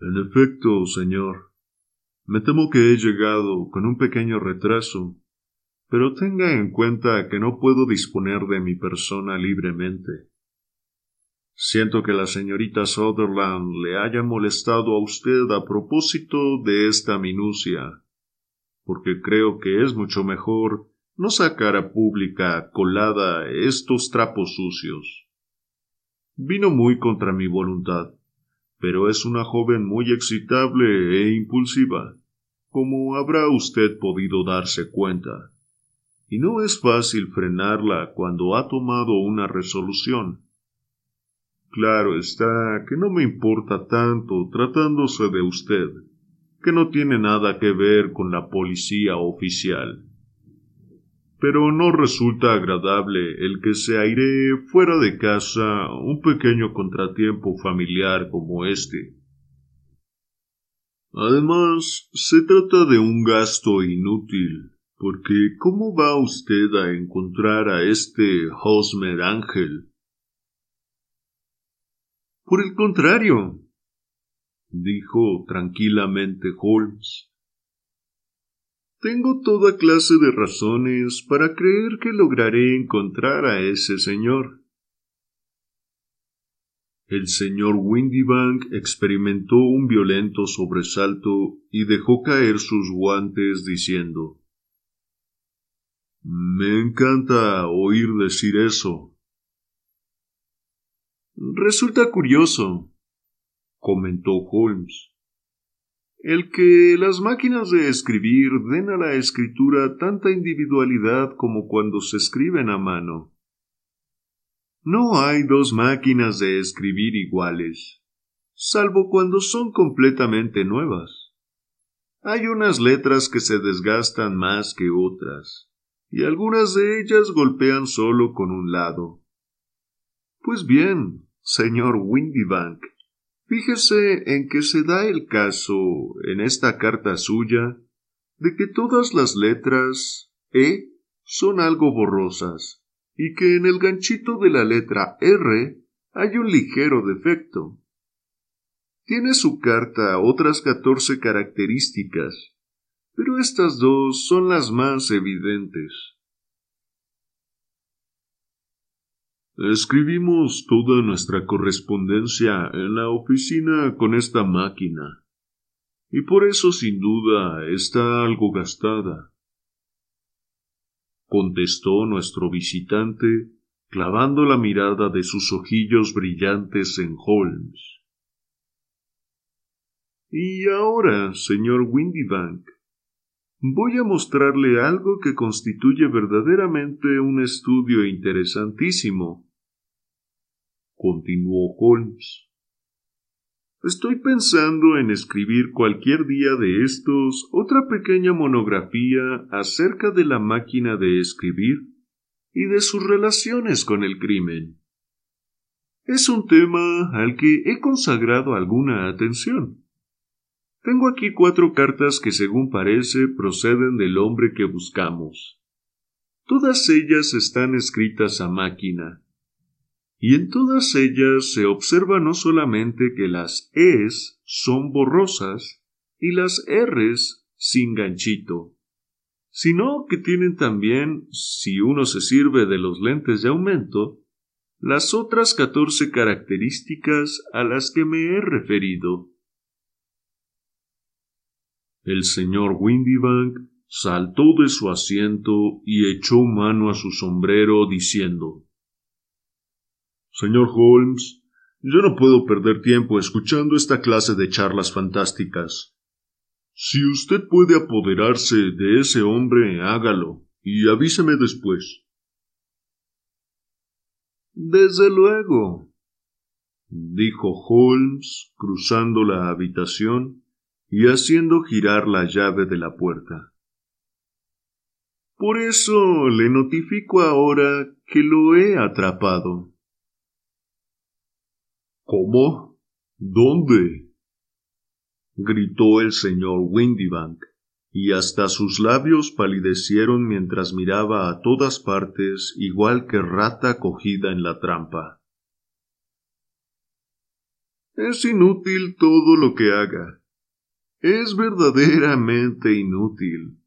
En efecto, señor. Me temo que he llegado con un pequeño retraso, pero tenga en cuenta que no puedo disponer de mi persona libremente. Siento que la señorita Sutherland le haya molestado a usted a propósito de esta minucia, porque creo que es mucho mejor no sacar a pública colada estos trapos sucios. Vino muy contra mi voluntad, pero es una joven muy excitable e impulsiva, como habrá usted podido darse cuenta, y no es fácil frenarla cuando ha tomado una resolución. Claro está que no me importa tanto tratándose de usted, que no tiene nada que ver con la policía oficial pero no resulta agradable el que se aire fuera de casa un pequeño contratiempo familiar como este. Además, se trata de un gasto inútil, porque ¿cómo va usted a encontrar a este Hosmer Ángel? Por el contrario, dijo tranquilamente Holmes. Tengo toda clase de razones para creer que lograré encontrar a ese señor. El señor Windybank experimentó un violento sobresalto y dejó caer sus guantes diciendo Me encanta oír decir eso. Resulta curioso, comentó Holmes el que las máquinas de escribir den a la escritura tanta individualidad como cuando se escriben a mano. No hay dos máquinas de escribir iguales, salvo cuando son completamente nuevas. Hay unas letras que se desgastan más que otras, y algunas de ellas golpean solo con un lado. Pues bien, señor Windybank, Fíjese en que se da el caso, en esta carta suya, de que todas las letras E son algo borrosas, y que en el ganchito de la letra R hay un ligero defecto. Tiene su carta otras catorce características, pero estas dos son las más evidentes. Escribimos toda nuestra correspondencia en la oficina con esta máquina, y por eso sin duda está algo gastada. Contestó nuestro visitante, clavando la mirada de sus ojillos brillantes en Holmes. Y ahora, señor Windybank, voy a mostrarle algo que constituye verdaderamente un estudio interesantísimo, continuó Holmes. Estoy pensando en escribir cualquier día de estos otra pequeña monografía acerca de la máquina de escribir y de sus relaciones con el crimen. Es un tema al que he consagrado alguna atención. Tengo aquí cuatro cartas que según parece proceden del hombre que buscamos. Todas ellas están escritas a máquina, y en todas ellas se observa no solamente que las E's son borrosas y las R's sin ganchito, sino que tienen también, si uno se sirve de los lentes de aumento, las otras catorce características a las que me he referido. El señor Windybank saltó de su asiento y echó mano a su sombrero diciendo Señor Holmes, yo no puedo perder tiempo escuchando esta clase de charlas fantásticas. Si usted puede apoderarse de ese hombre, hágalo, y avíseme después. Desde luego, dijo Holmes, cruzando la habitación y haciendo girar la llave de la puerta. Por eso le notifico ahora que lo he atrapado. ¿Cómo? ¿Dónde? gritó el señor Windybank, y hasta sus labios palidecieron mientras miraba a todas partes igual que rata cogida en la trampa. Es inútil todo lo que haga. Es verdaderamente inútil,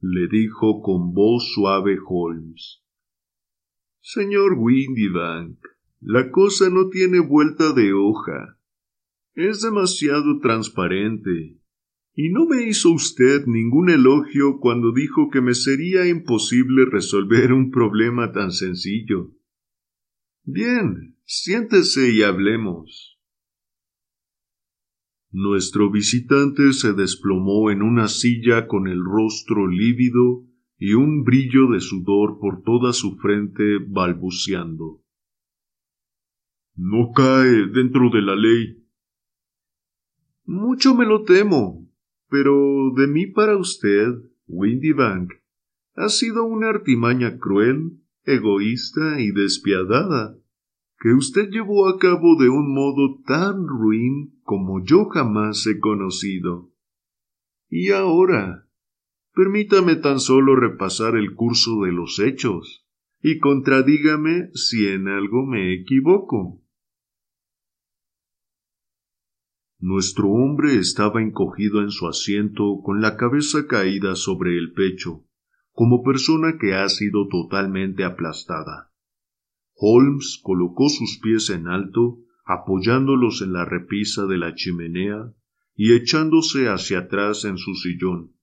le dijo con voz suave Holmes. Señor Windybank, la cosa no tiene vuelta de hoja. Es demasiado transparente. Y no me hizo usted ningún elogio cuando dijo que me sería imposible resolver un problema tan sencillo. Bien, siéntese y hablemos. Nuestro visitante se desplomó en una silla con el rostro lívido y un brillo de sudor por toda su frente balbuceando no cae dentro de la ley. Mucho me lo temo, pero de mí para usted, Windybank, ha sido una artimaña cruel, egoísta y despiadada, que usted llevó a cabo de un modo tan ruin como yo jamás he conocido. Y ahora, permítame tan solo repasar el curso de los hechos, y contradígame si en algo me equivoco. Nuestro hombre estaba encogido en su asiento con la cabeza caída sobre el pecho, como persona que ha sido totalmente aplastada. Holmes colocó sus pies en alto, apoyándolos en la repisa de la chimenea y echándose hacia atrás en su sillón.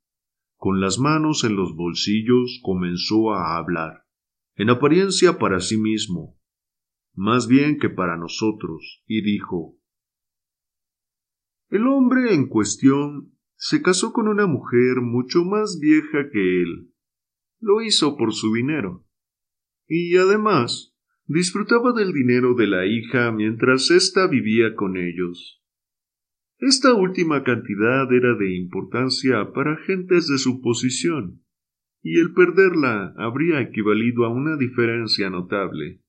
Con las manos en los bolsillos comenzó a hablar, en apariencia para sí mismo, más bien que para nosotros, y dijo el hombre en cuestión se casó con una mujer mucho más vieja que él. Lo hizo por su dinero. Y además disfrutaba del dinero de la hija mientras ésta vivía con ellos. Esta última cantidad era de importancia para gentes de su posición, y el perderla habría equivalido a una diferencia notable.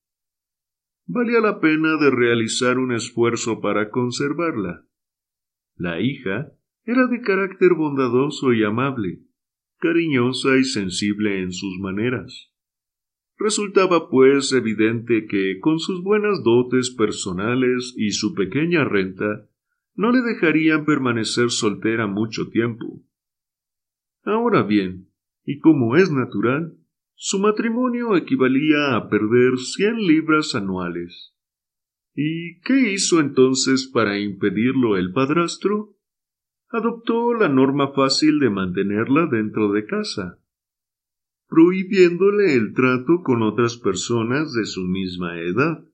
Valía la pena de realizar un esfuerzo para conservarla. La hija era de carácter bondadoso y amable, cariñosa y sensible en sus maneras. Resultaba, pues, evidente que, con sus buenas dotes personales y su pequeña renta, no le dejarían permanecer soltera mucho tiempo. Ahora bien, y como es natural, su matrimonio equivalía a perder cien libras anuales. ¿Y qué hizo entonces para impedirlo el padrastro? Adoptó la norma fácil de mantenerla dentro de casa, prohibiéndole el trato con otras personas de su misma edad.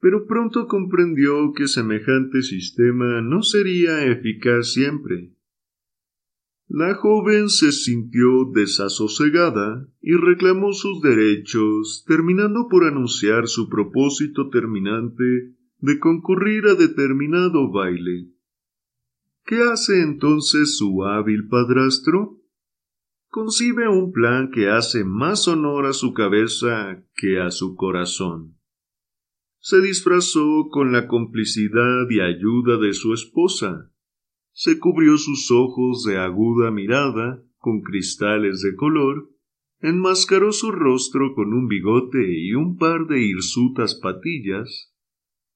Pero pronto comprendió que semejante sistema no sería eficaz siempre. La joven se sintió desasosegada y reclamó sus derechos, terminando por anunciar su propósito terminante de concurrir a determinado baile. ¿Qué hace entonces su hábil padrastro? Concibe un plan que hace más honor a su cabeza que a su corazón. Se disfrazó con la complicidad y ayuda de su esposa. Se cubrió sus ojos de aguda mirada con cristales de color, enmascaró su rostro con un bigote y un par de hirsutas patillas,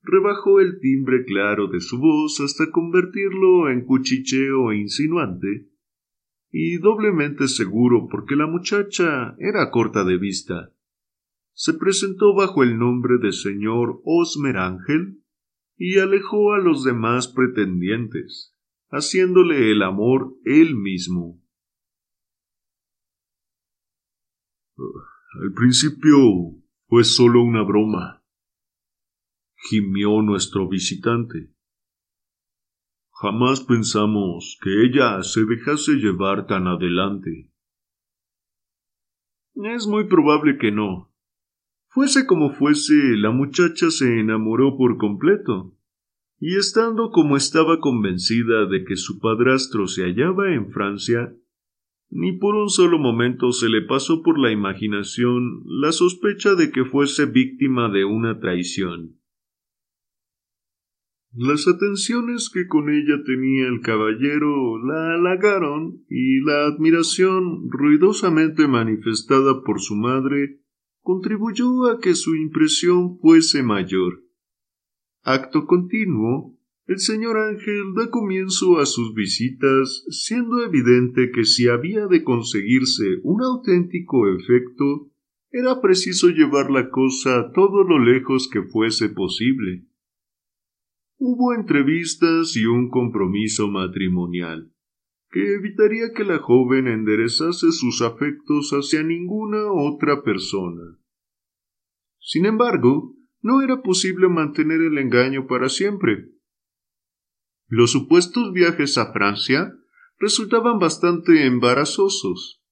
rebajó el timbre claro de su voz hasta convertirlo en cuchicheo insinuante, y doblemente seguro porque la muchacha era corta de vista. Se presentó bajo el nombre de señor Osmer Ángel y alejó a los demás pretendientes, haciéndole el amor él mismo. Al principio fue solo una broma, gimió nuestro visitante. Jamás pensamos que ella se dejase llevar tan adelante. Es muy probable que no. Fuese como fuese, la muchacha se enamoró por completo, y estando como estaba convencida de que su padrastro se hallaba en Francia, ni por un solo momento se le pasó por la imaginación la sospecha de que fuese víctima de una traición. Las atenciones que con ella tenía el caballero la halagaron y la admiración ruidosamente manifestada por su madre contribuyó a que su impresión fuese mayor. Acto continuo, el señor Ángel da comienzo a sus visitas, siendo evidente que si había de conseguirse un auténtico efecto, era preciso llevar la cosa todo lo lejos que fuese posible. Hubo entrevistas y un compromiso matrimonial, que evitaría que la joven enderezase sus afectos hacia ninguna otra persona. Sin embargo, no era posible mantener el engaño para siempre. Los supuestos viajes a Francia resultaban bastante embarazosos.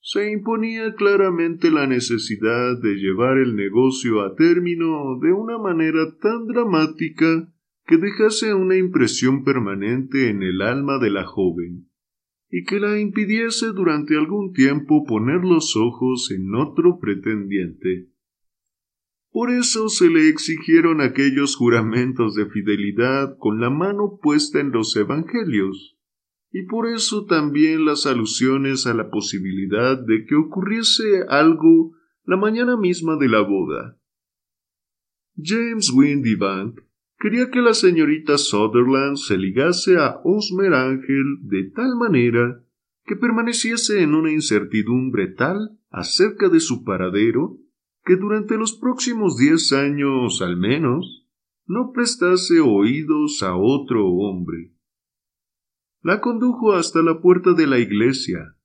Se imponía claramente la necesidad de llevar el negocio a término de una manera tan dramática que dejase una impresión permanente en el alma de la joven y que la impidiese durante algún tiempo poner los ojos en otro pretendiente. Por eso se le exigieron aquellos juramentos de fidelidad con la mano puesta en los Evangelios, y por eso también las alusiones a la posibilidad de que ocurriese algo la mañana misma de la boda. James Windibank quería que la señorita Sutherland se ligase a Osmer Ángel de tal manera que permaneciese en una incertidumbre tal acerca de su paradero que durante los próximos diez años al menos no prestase oídos a otro hombre. La condujo hasta la puerta de la iglesia,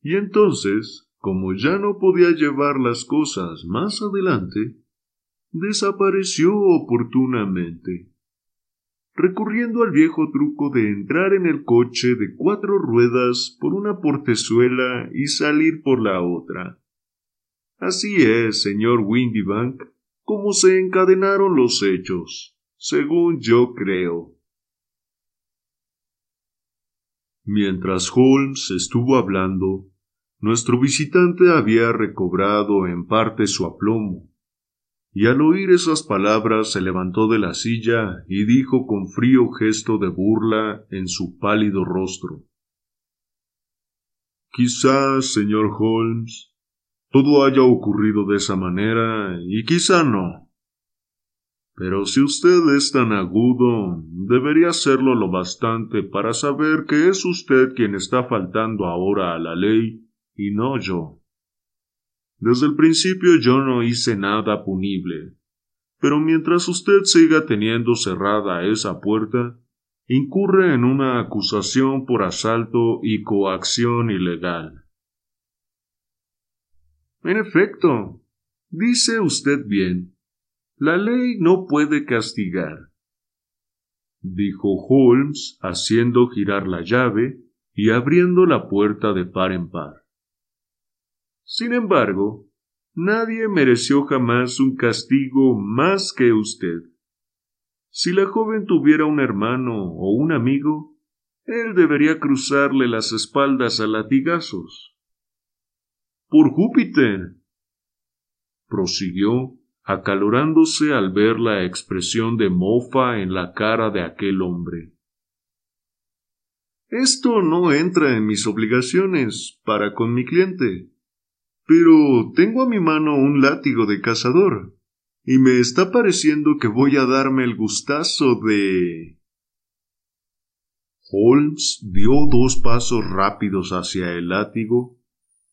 y entonces, como ya no podía llevar las cosas más adelante, desapareció oportunamente, recurriendo al viejo truco de entrar en el coche de cuatro ruedas por una portezuela y salir por la otra. Así es, señor Windybank, como se encadenaron los hechos, según yo creo. Mientras Holmes estuvo hablando, nuestro visitante había recobrado en parte su aplomo y al oír esas palabras se levantó de la silla y dijo con frío gesto de burla en su pálido rostro Quizás, señor Holmes, todo haya ocurrido de esa manera y quizá no. Pero si usted es tan agudo, debería serlo lo bastante para saber que es usted quien está faltando ahora a la ley y no yo. Desde el principio yo no hice nada punible. Pero mientras usted siga teniendo cerrada esa puerta, incurre en una acusación por asalto y coacción ilegal. En efecto, dice usted bien, la ley no puede castigar, dijo Holmes haciendo girar la llave y abriendo la puerta de par en par. Sin embargo, nadie mereció jamás un castigo más que usted. Si la joven tuviera un hermano o un amigo, él debería cruzarle las espaldas a latigazos. Por Júpiter. prosiguió, acalorándose al ver la expresión de mofa en la cara de aquel hombre. Esto no entra en mis obligaciones para con mi cliente. Pero tengo a mi mano un látigo de cazador, y me está pareciendo que voy a darme el gustazo de. Holmes dio dos pasos rápidos hacia el látigo,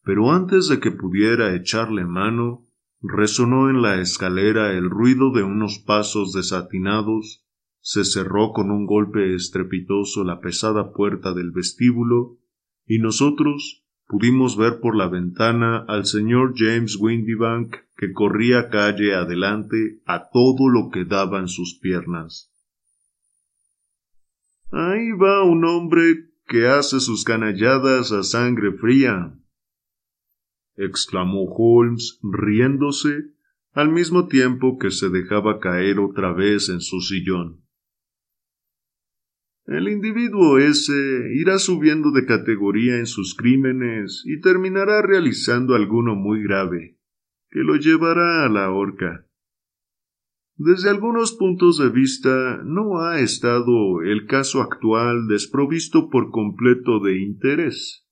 pero antes de que pudiera echarle mano, resonó en la escalera el ruido de unos pasos desatinados, se cerró con un golpe estrepitoso la pesada puerta del vestíbulo, y nosotros pudimos ver por la ventana al señor James Windybank que corría calle adelante a todo lo que daban sus piernas. Ahí va un hombre que hace sus canalladas a sangre fría, exclamó Holmes riéndose al mismo tiempo que se dejaba caer otra vez en su sillón. El individuo ese irá subiendo de categoría en sus crímenes y terminará realizando alguno muy grave, que lo llevará a la horca. Desde algunos puntos de vista no ha estado el caso actual desprovisto por completo de interés.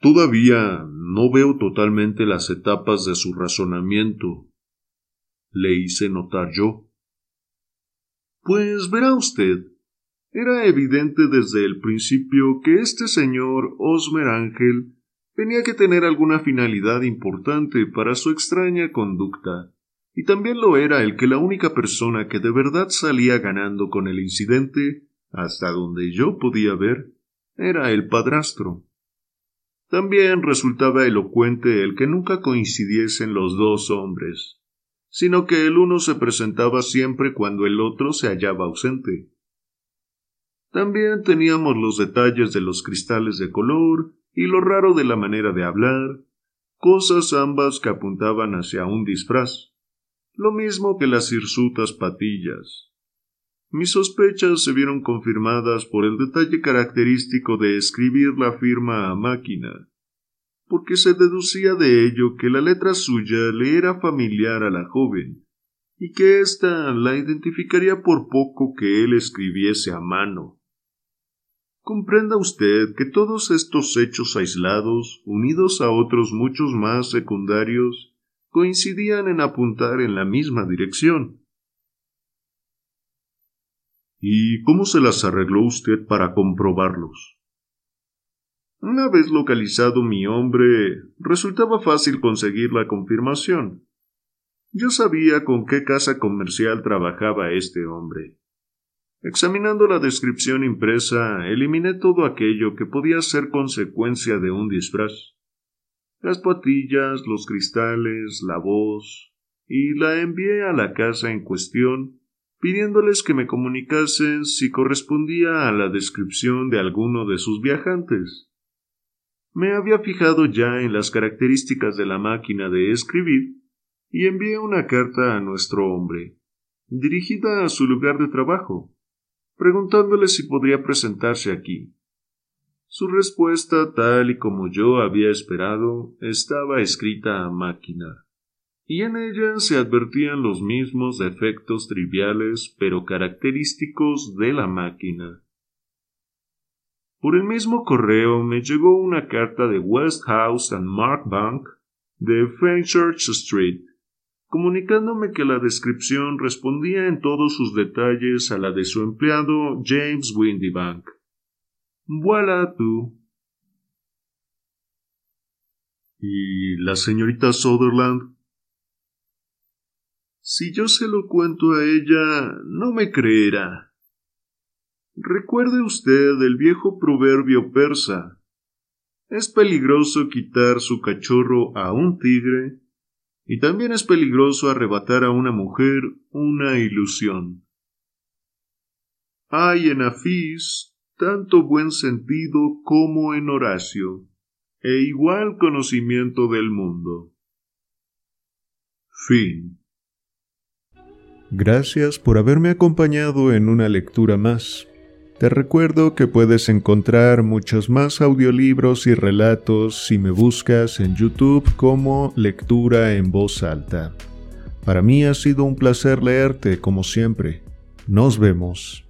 Todavía no veo totalmente las etapas de su razonamiento, le hice notar yo. Pues verá usted, era evidente desde el principio que este señor Osmer Ángel tenía que tener alguna finalidad importante para su extraña conducta, y también lo era el que la única persona que de verdad salía ganando con el incidente, hasta donde yo podía ver, era el padrastro. También resultaba elocuente el que nunca coincidiesen los dos hombres sino que el uno se presentaba siempre cuando el otro se hallaba ausente. También teníamos los detalles de los cristales de color y lo raro de la manera de hablar, cosas ambas que apuntaban hacia un disfraz, lo mismo que las hirsutas patillas. Mis sospechas se vieron confirmadas por el detalle característico de escribir la firma a máquina, porque se deducía de ello que la letra suya le era familiar a la joven, y que ésta la identificaría por poco que él escribiese a mano. Comprenda usted que todos estos hechos aislados, unidos a otros muchos más secundarios, coincidían en apuntar en la misma dirección. ¿Y cómo se las arregló usted para comprobarlos? Una vez localizado mi hombre, resultaba fácil conseguir la confirmación. Yo sabía con qué casa comercial trabajaba este hombre. Examinando la descripción impresa, eliminé todo aquello que podía ser consecuencia de un disfraz. Las patillas, los cristales, la voz, y la envié a la casa en cuestión, pidiéndoles que me comunicasen si correspondía a la descripción de alguno de sus viajantes. Me había fijado ya en las características de la máquina de escribir y envié una carta a nuestro hombre, dirigida a su lugar de trabajo, preguntándole si podría presentarse aquí. Su respuesta, tal y como yo había esperado, estaba escrita a máquina, y en ella se advertían los mismos defectos triviales pero característicos de la máquina. Por el mismo correo me llegó una carta de West House and Mark Bank de Fenchurch Street, comunicándome que la descripción respondía en todos sus detalles a la de su empleado James Windybank. Voilà tú. ¿Y la señorita Sutherland? Si yo se lo cuento a ella, no me creerá. Recuerde usted el viejo proverbio persa. Es peligroso quitar su cachorro a un tigre y también es peligroso arrebatar a una mujer una ilusión. Hay en Afís tanto buen sentido como en Horacio, e igual conocimiento del mundo. Fin. Gracias por haberme acompañado en una lectura más. Te recuerdo que puedes encontrar muchos más audiolibros y relatos si me buscas en YouTube como Lectura en Voz Alta. Para mí ha sido un placer leerte como siempre. Nos vemos.